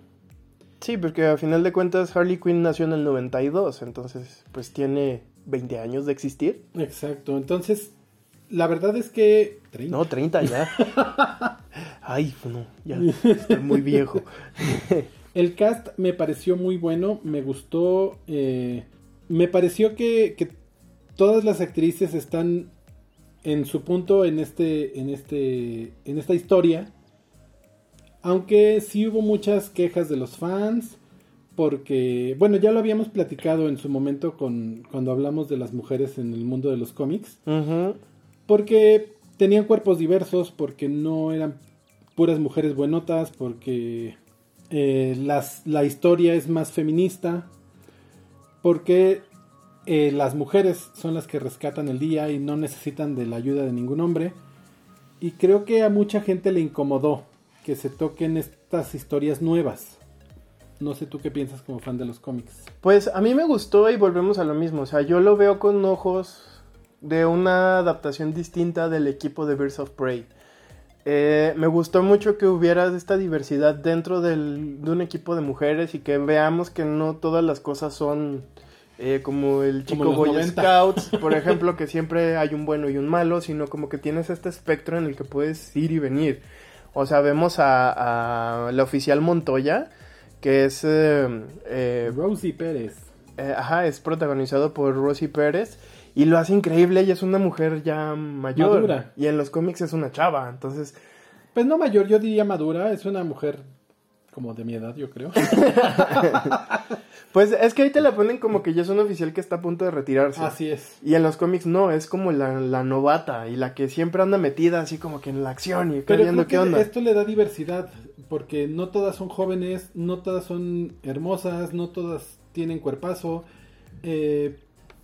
Sí, porque a final de cuentas Harley Quinn nació en el 92, entonces pues tiene 20 años de existir. Exacto, entonces la verdad es que... No, 30 ya. [LAUGHS] Ay, no, ya estoy muy viejo. [LAUGHS] el cast me pareció muy bueno, me gustó, eh, me pareció que, que todas las actrices están en su punto en este, en este, en esta historia aunque sí hubo muchas quejas de los fans, porque, bueno, ya lo habíamos platicado en su momento con, cuando hablamos de las mujeres en el mundo de los cómics, porque tenían cuerpos diversos, porque no eran puras mujeres buenotas, porque eh, la historia es más feminista, porque eh, las mujeres son las que rescatan el día y no necesitan de la ayuda de ningún hombre. Y creo que a mucha gente le incomodó que se toquen estas historias nuevas. No sé tú qué piensas como fan de los cómics. Pues a mí me gustó y volvemos a lo mismo. O sea, yo lo veo con ojos de una adaptación distinta del equipo de Birds of Prey. Eh, me gustó mucho que hubiera esta diversidad dentro de un equipo de mujeres y que veamos que no todas las cosas son eh, como el chico Boy Scouts, [LAUGHS] por ejemplo, que siempre hay un bueno y un malo, sino como que tienes este espectro en el que puedes ir y venir. O sea, vemos a, la oficial Montoya, que es... Eh, Rosie Pérez. Ajá, es protagonizado por Rosie Pérez. Y lo hace increíble, ella es una mujer ya mayor. Madura. Y en los cómics es una chava, entonces... Pues no mayor, yo diría madura, es una mujer como de mi edad, yo creo. [LAUGHS] pues es que ahí te la ponen como que ya es un oficial que está a punto de retirarse. Así es. Y en los cómics no, es como la, novata y la que siempre anda metida así como que en la acción y Pero qué onda. Esto le da diversidad, porque no todas son jóvenes, no todas son hermosas, no todas tienen cuerpazo. Eh,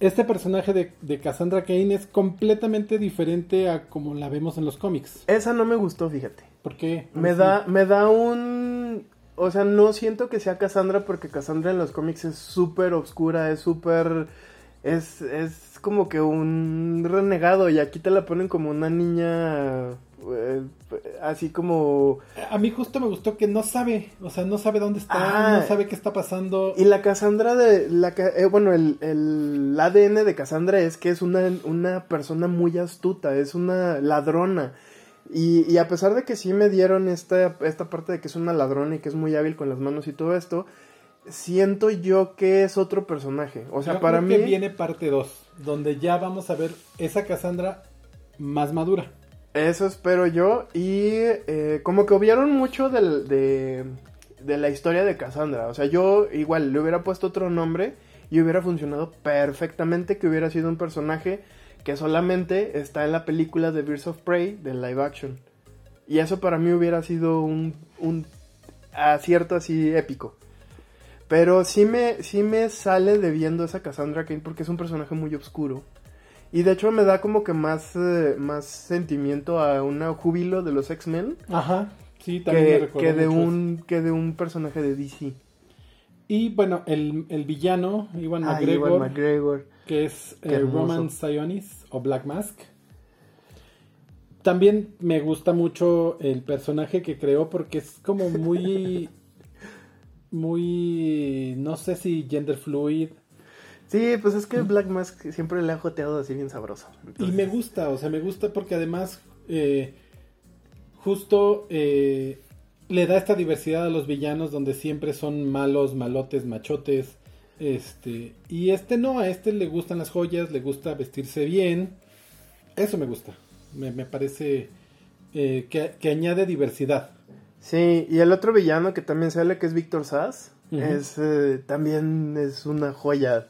este personaje de, de, Cassandra Kane es completamente diferente a como la vemos en los cómics. Esa no me gustó, fíjate. ¿Por qué? Me da, me da un o sea, no siento que sea Cassandra porque Cassandra en los cómics es súper oscura, es súper... Es, es como que un renegado y aquí te la ponen como una niña eh, así como... A mí justo me gustó que no sabe, o sea, no sabe dónde está, no sabe qué está pasando. Y la Cassandra de... La, eh, bueno, el, el, ADN de Cassandra es que es una, una persona muy astuta, es una ladrona. Y, y, a pesar de que sí me dieron esta, esta parte de que es una ladrona y que es muy hábil con las manos y todo esto, siento yo que es otro personaje. O sea, para mí... Que viene parte 2, donde ya vamos a ver esa Cassandra más madura. Eso espero yo. Y eh, como que obviaron mucho de, de la historia de Cassandra. O sea, yo igual le hubiera puesto otro nombre y hubiera funcionado perfectamente que hubiera sido un personaje que solamente está en la película de Birds of Prey de live action. Y eso para mí hubiera sido un, un acierto así épico. Pero sí me, sí me sale de viendo esa Cassandra Kane porque es un personaje muy oscuro. Y de hecho me da como que más, eh, más sentimiento a un júbilo de los X-Men. Ajá, sí, también que, que de un Que de un personaje de DC. Y bueno, el, el villano, Iwan ah, McGregor, McGregor, que es eh, Roman Sionis o Black Mask. También me gusta mucho el personaje que creó porque es como muy [LAUGHS] muy, no sé si gender fluid. Sí, pues es que Black Mask siempre le ha joteado así bien sabroso. Y me gusta, o sea, me gusta porque además eh, justo eh, le da esta diversidad a los villanos donde siempre son malos, malotes, machotes. Este, y este no, a este le gustan las joyas, le gusta vestirse bien. Eso me gusta. Me, parece eh, que, que añade diversidad. Sí, y el otro villano que también sale, que es Víctor Sass, es, eh, también es una joya.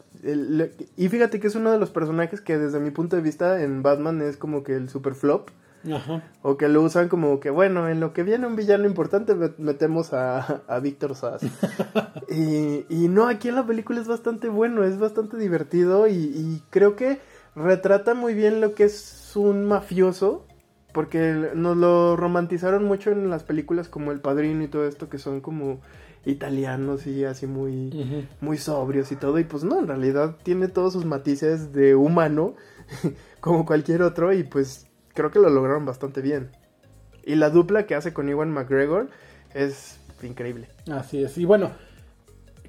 Y fíjate que es uno de los personajes que desde mi punto de vista en Batman es como que el super flop. Ajá. O que lo usan como que, bueno, en lo que viene un villano importante metemos a, a Víctor Sass. [LAUGHS] y, y no, aquí en la película es bastante bueno, es bastante divertido y, y creo que retrata muy bien lo que es un mafioso porque nos lo romantizaron mucho en las películas como El Padrino y todo esto, que son como italianos y así muy, muy sobrios y todo. Y pues no, en realidad tiene todos sus matices de humano, [LAUGHS] como cualquier otro, y pues creo que lo lograron bastante bien. Y la dupla que hace con Iwan McGregor es increíble. Así es. Y bueno,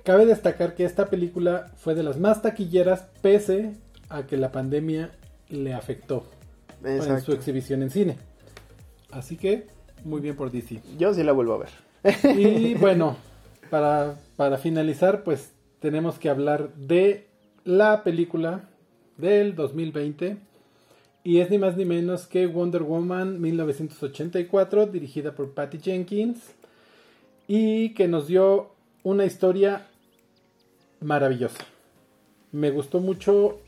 cabe destacar que esta película fue de las más taquilleras pese a que la pandemia le afectó en su exhibición en cine. Así que, muy bien por DC. Yo sí la vuelvo a ver. Y bueno, [LAUGHS] para, para finalizar, pues tenemos que hablar de la película del 2020. Y es ni más ni menos que Wonder Woman 1984, dirigida por Patty Jenkins. Y que nos dio una historia maravillosa. Me gustó mucho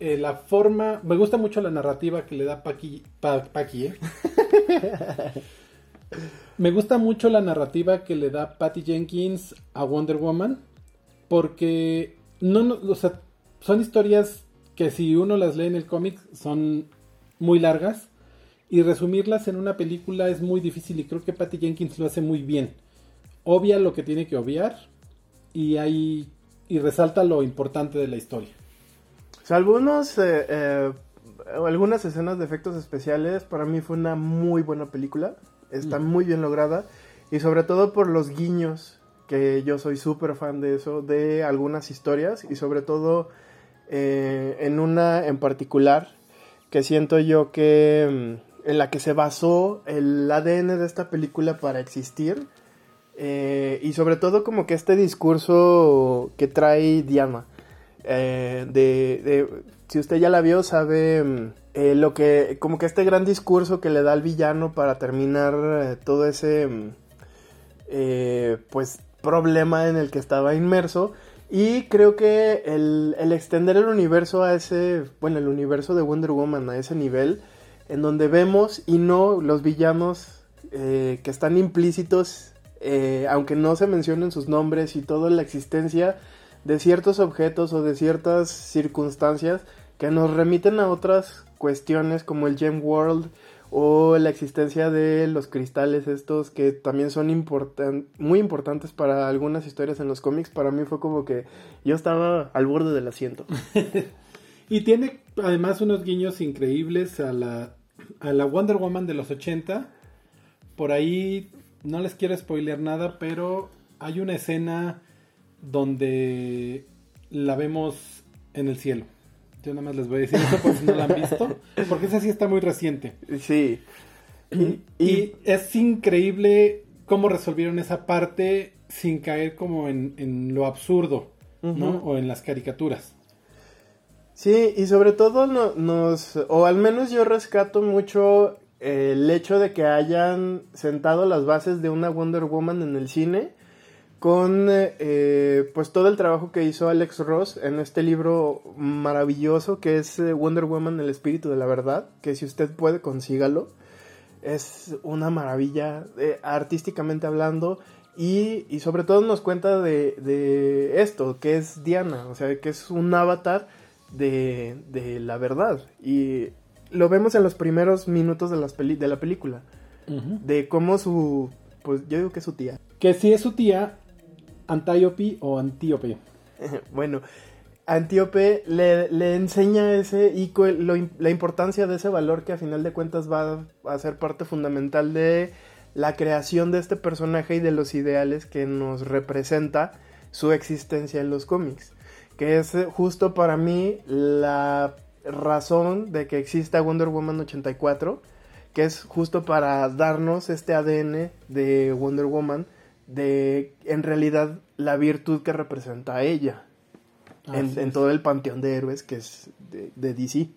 eh, la forma, me gusta mucho la narrativa que le da Paki, ¿eh? [LAUGHS] me gusta mucho la narrativa que le da Patty Jenkins a Wonder Woman, porque no, son historias que si uno las lee en el cómic son muy largas y resumirlas en una película es muy difícil y creo que Patty Jenkins lo hace muy bien. Obvia lo que tiene que obviar y y resalta lo importante de la historia algunos, eh, eh, algunas escenas de efectos especiales, para mí fue una muy buena película. Está muy bien lograda. Y sobre todo por los guiños, que yo soy súper fan de eso, de algunas historias. Y sobre todo eh, en una en particular, que siento yo que mm, en la que se basó el ADN de esta película para existir. y sobre todo como que este discurso que trae Diana eh, de, si usted ya la vio, sabe mm, eh, lo que, como que este gran discurso que le da al villano para terminar eh, todo ese, mm, pues, problema en el que estaba inmerso. Y creo que el, el, extender el universo a ese, bueno, el universo de Wonder Woman a ese nivel, en donde vemos y no los villanos que están implícitos, aunque no se mencionen sus nombres y toda la existencia de ciertos objetos o de ciertas circunstancias que nos remiten a otras cuestiones como el Gem World o la existencia de los cristales estos que también son muy importantes para algunas historias en los cómics, para mí fue como que yo estaba al borde del asiento. [LAUGHS] Y tiene además unos guiños increíbles a la, a la Wonder Woman de los 80. Por ahí no les quiero spoilear nada, pero hay una escena donde la vemos en el cielo. Yo nada más les voy a decir eso por si no la han visto, porque esa sí está muy reciente. Sí. Y, y es increíble cómo resolvieron esa parte sin caer como en, en lo absurdo, ¿no? O en las caricaturas. Sí, y sobre todo no- nos, o al menos yo rescato mucho el hecho de que hayan sentado las bases de una Wonder Woman en el cine con eh, eh, pues todo el trabajo que hizo Alex Ross en este libro maravilloso que es eh, Wonder Woman el espíritu de la verdad, que si usted puede consígalo. Es una maravilla eh, artísticamente hablando y, y sobre todo nos cuenta de, de esto, que es Diana, o sea, que es un avatar de, de la verdad. Y lo vemos en los primeros minutos de, las peli- de la película, de cómo su, pues yo digo que es su tía. Que si es su tía, Antiope o Antíope. [LAUGHS] bueno, Antíope le, le enseña ese y la importancia de ese valor que a final de cuentas va a ser parte fundamental de la creación de este personaje y de los ideales que nos representa su existencia en los cómics. Que es eh, justo para mí la razón de que exista Wonder Woman 84, que es justo para darnos este ADN de Wonder Woman, de en realidad la virtud que representa a ella en, Así en todo el panteón de héroes que es de, de DC.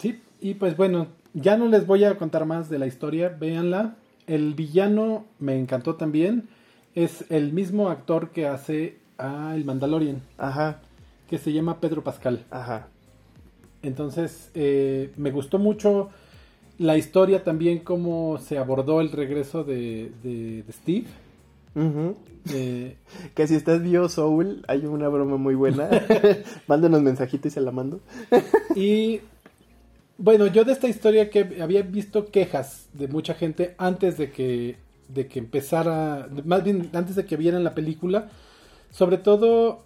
Sí, y pues bueno, ya no les voy a contar más de la historia, véanla. El villano me encantó también. Es el mismo actor que hace a El Mandalorian, Ajá, que se llama Pedro Pascal. ajá. Entonces, eh, me gustó mucho la historia también, cómo se abordó el regreso de, de- de Steve. Eh, [LAUGHS] Que si usted vio Soul, hay una broma muy buena. [LAUGHS] [LAUGHS] Mándenos mensajito y se la mando. y bueno, yo de esta historia que había visto quejas de mucha gente antes de que, de que empezara, más bien antes de que vieran la película, sobre todo,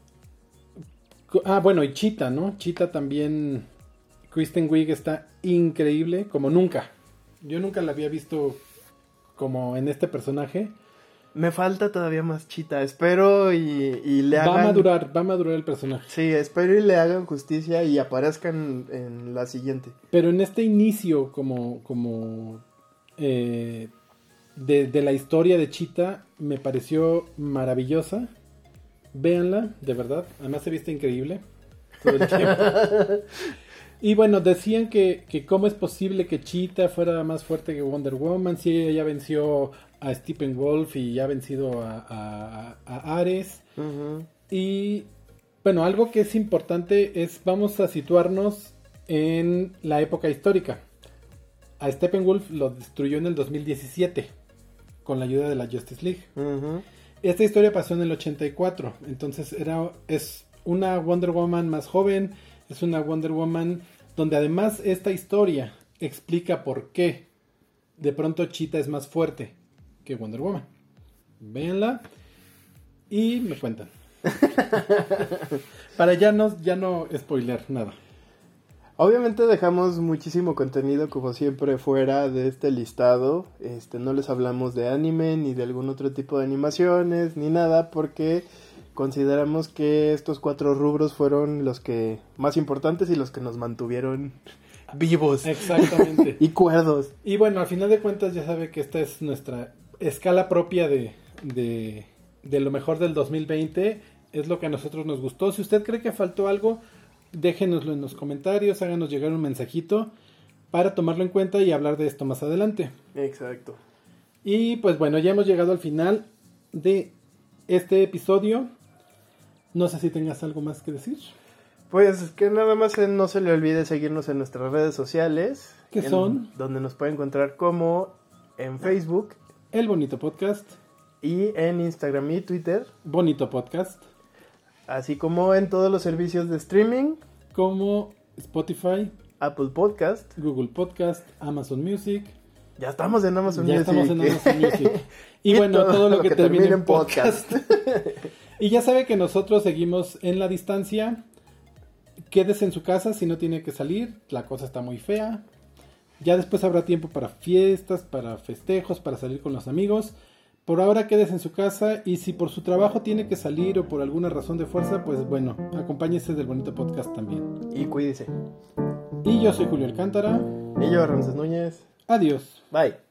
ah, bueno, y Chita, ¿no? Chita también, Kristen Wiig está increíble como nunca. Yo nunca la había visto como en este personaje. Me falta todavía más chita. Espero y, y le Va hagan. a madurar, va a madurar el personaje. Sí, espero y le hagan justicia y aparezcan en la siguiente. Pero en este inicio, como, como eh, de, de la historia de Chita, me pareció maravillosa. Véanla, de verdad. Además se viste increíble todo el tiempo. [LAUGHS] y bueno, decían que, que cómo es posible que Chita fuera más fuerte que Wonder Woman si ella ya venció a Stephen Wolf y ya ha vencido a, a- a Ares. Y bueno, algo que es importante es vamos a situarnos en la época histórica. A Steppenwolf lo destruyó en el 2017 con la ayuda de la Justice League. Esta historia pasó en el 84, entonces era es una Wonder Woman más joven, es una Wonder Woman donde además esta historia explica por qué de pronto Cheetah es más fuerte que Wonder Woman. Véanla y me cuentan. [LAUGHS] Para ya no, ya no spoiler nada. Obviamente dejamos muchísimo contenido como siempre fuera de este listado. Este no les hablamos de anime ni de algún otro tipo de animaciones ni nada porque consideramos que estos cuatro rubros fueron los que más importantes y los que nos mantuvieron [LAUGHS] vivos Exactamente. [LAUGHS] y cuerdos. Y bueno, al final de cuentas ya sabe que esta es nuestra escala propia de, de, de lo mejor del 2020. Es lo que a nosotros nos gustó. Si usted cree que faltó algo, déjenoslo en los comentarios, háganos llegar un mensajito para tomarlo en cuenta y hablar de esto más adelante. Exacto. Y pues bueno, ya hemos llegado al final de este episodio. No sé si tengas algo más que decir. Pues que nada más eh, no se le olvide seguirnos en nuestras redes sociales. ¿Qué son? Donde nos puede encontrar como en Facebook El Bonito Podcast. y en Instagram y Twitter. Bonito Podcast. Así como en todos los servicios de streaming, Como Spotify, Apple Podcast. Google Podcast, Amazon Music. Ya estamos en Amazon ya Music. estamos en Amazon Music. [LAUGHS] Y, bueno, todo, lo que, termine en podcast. [LAUGHS] y ya sabe que nosotros seguimos en la distancia. quédese en su casa si no tiene que salir, la cosa está muy fea. Ya después habrá tiempo para fiestas, para festejos, para salir con los amigos. Por ahora quédese en su casa y si por su trabajo tiene que salir o por alguna razón de fuerza, pues bueno, acompáñese del bonito podcast también. Y cuídese. Y yo soy Julio Alcántara. Y yo, Ramses Núñez. Adiós. Bye.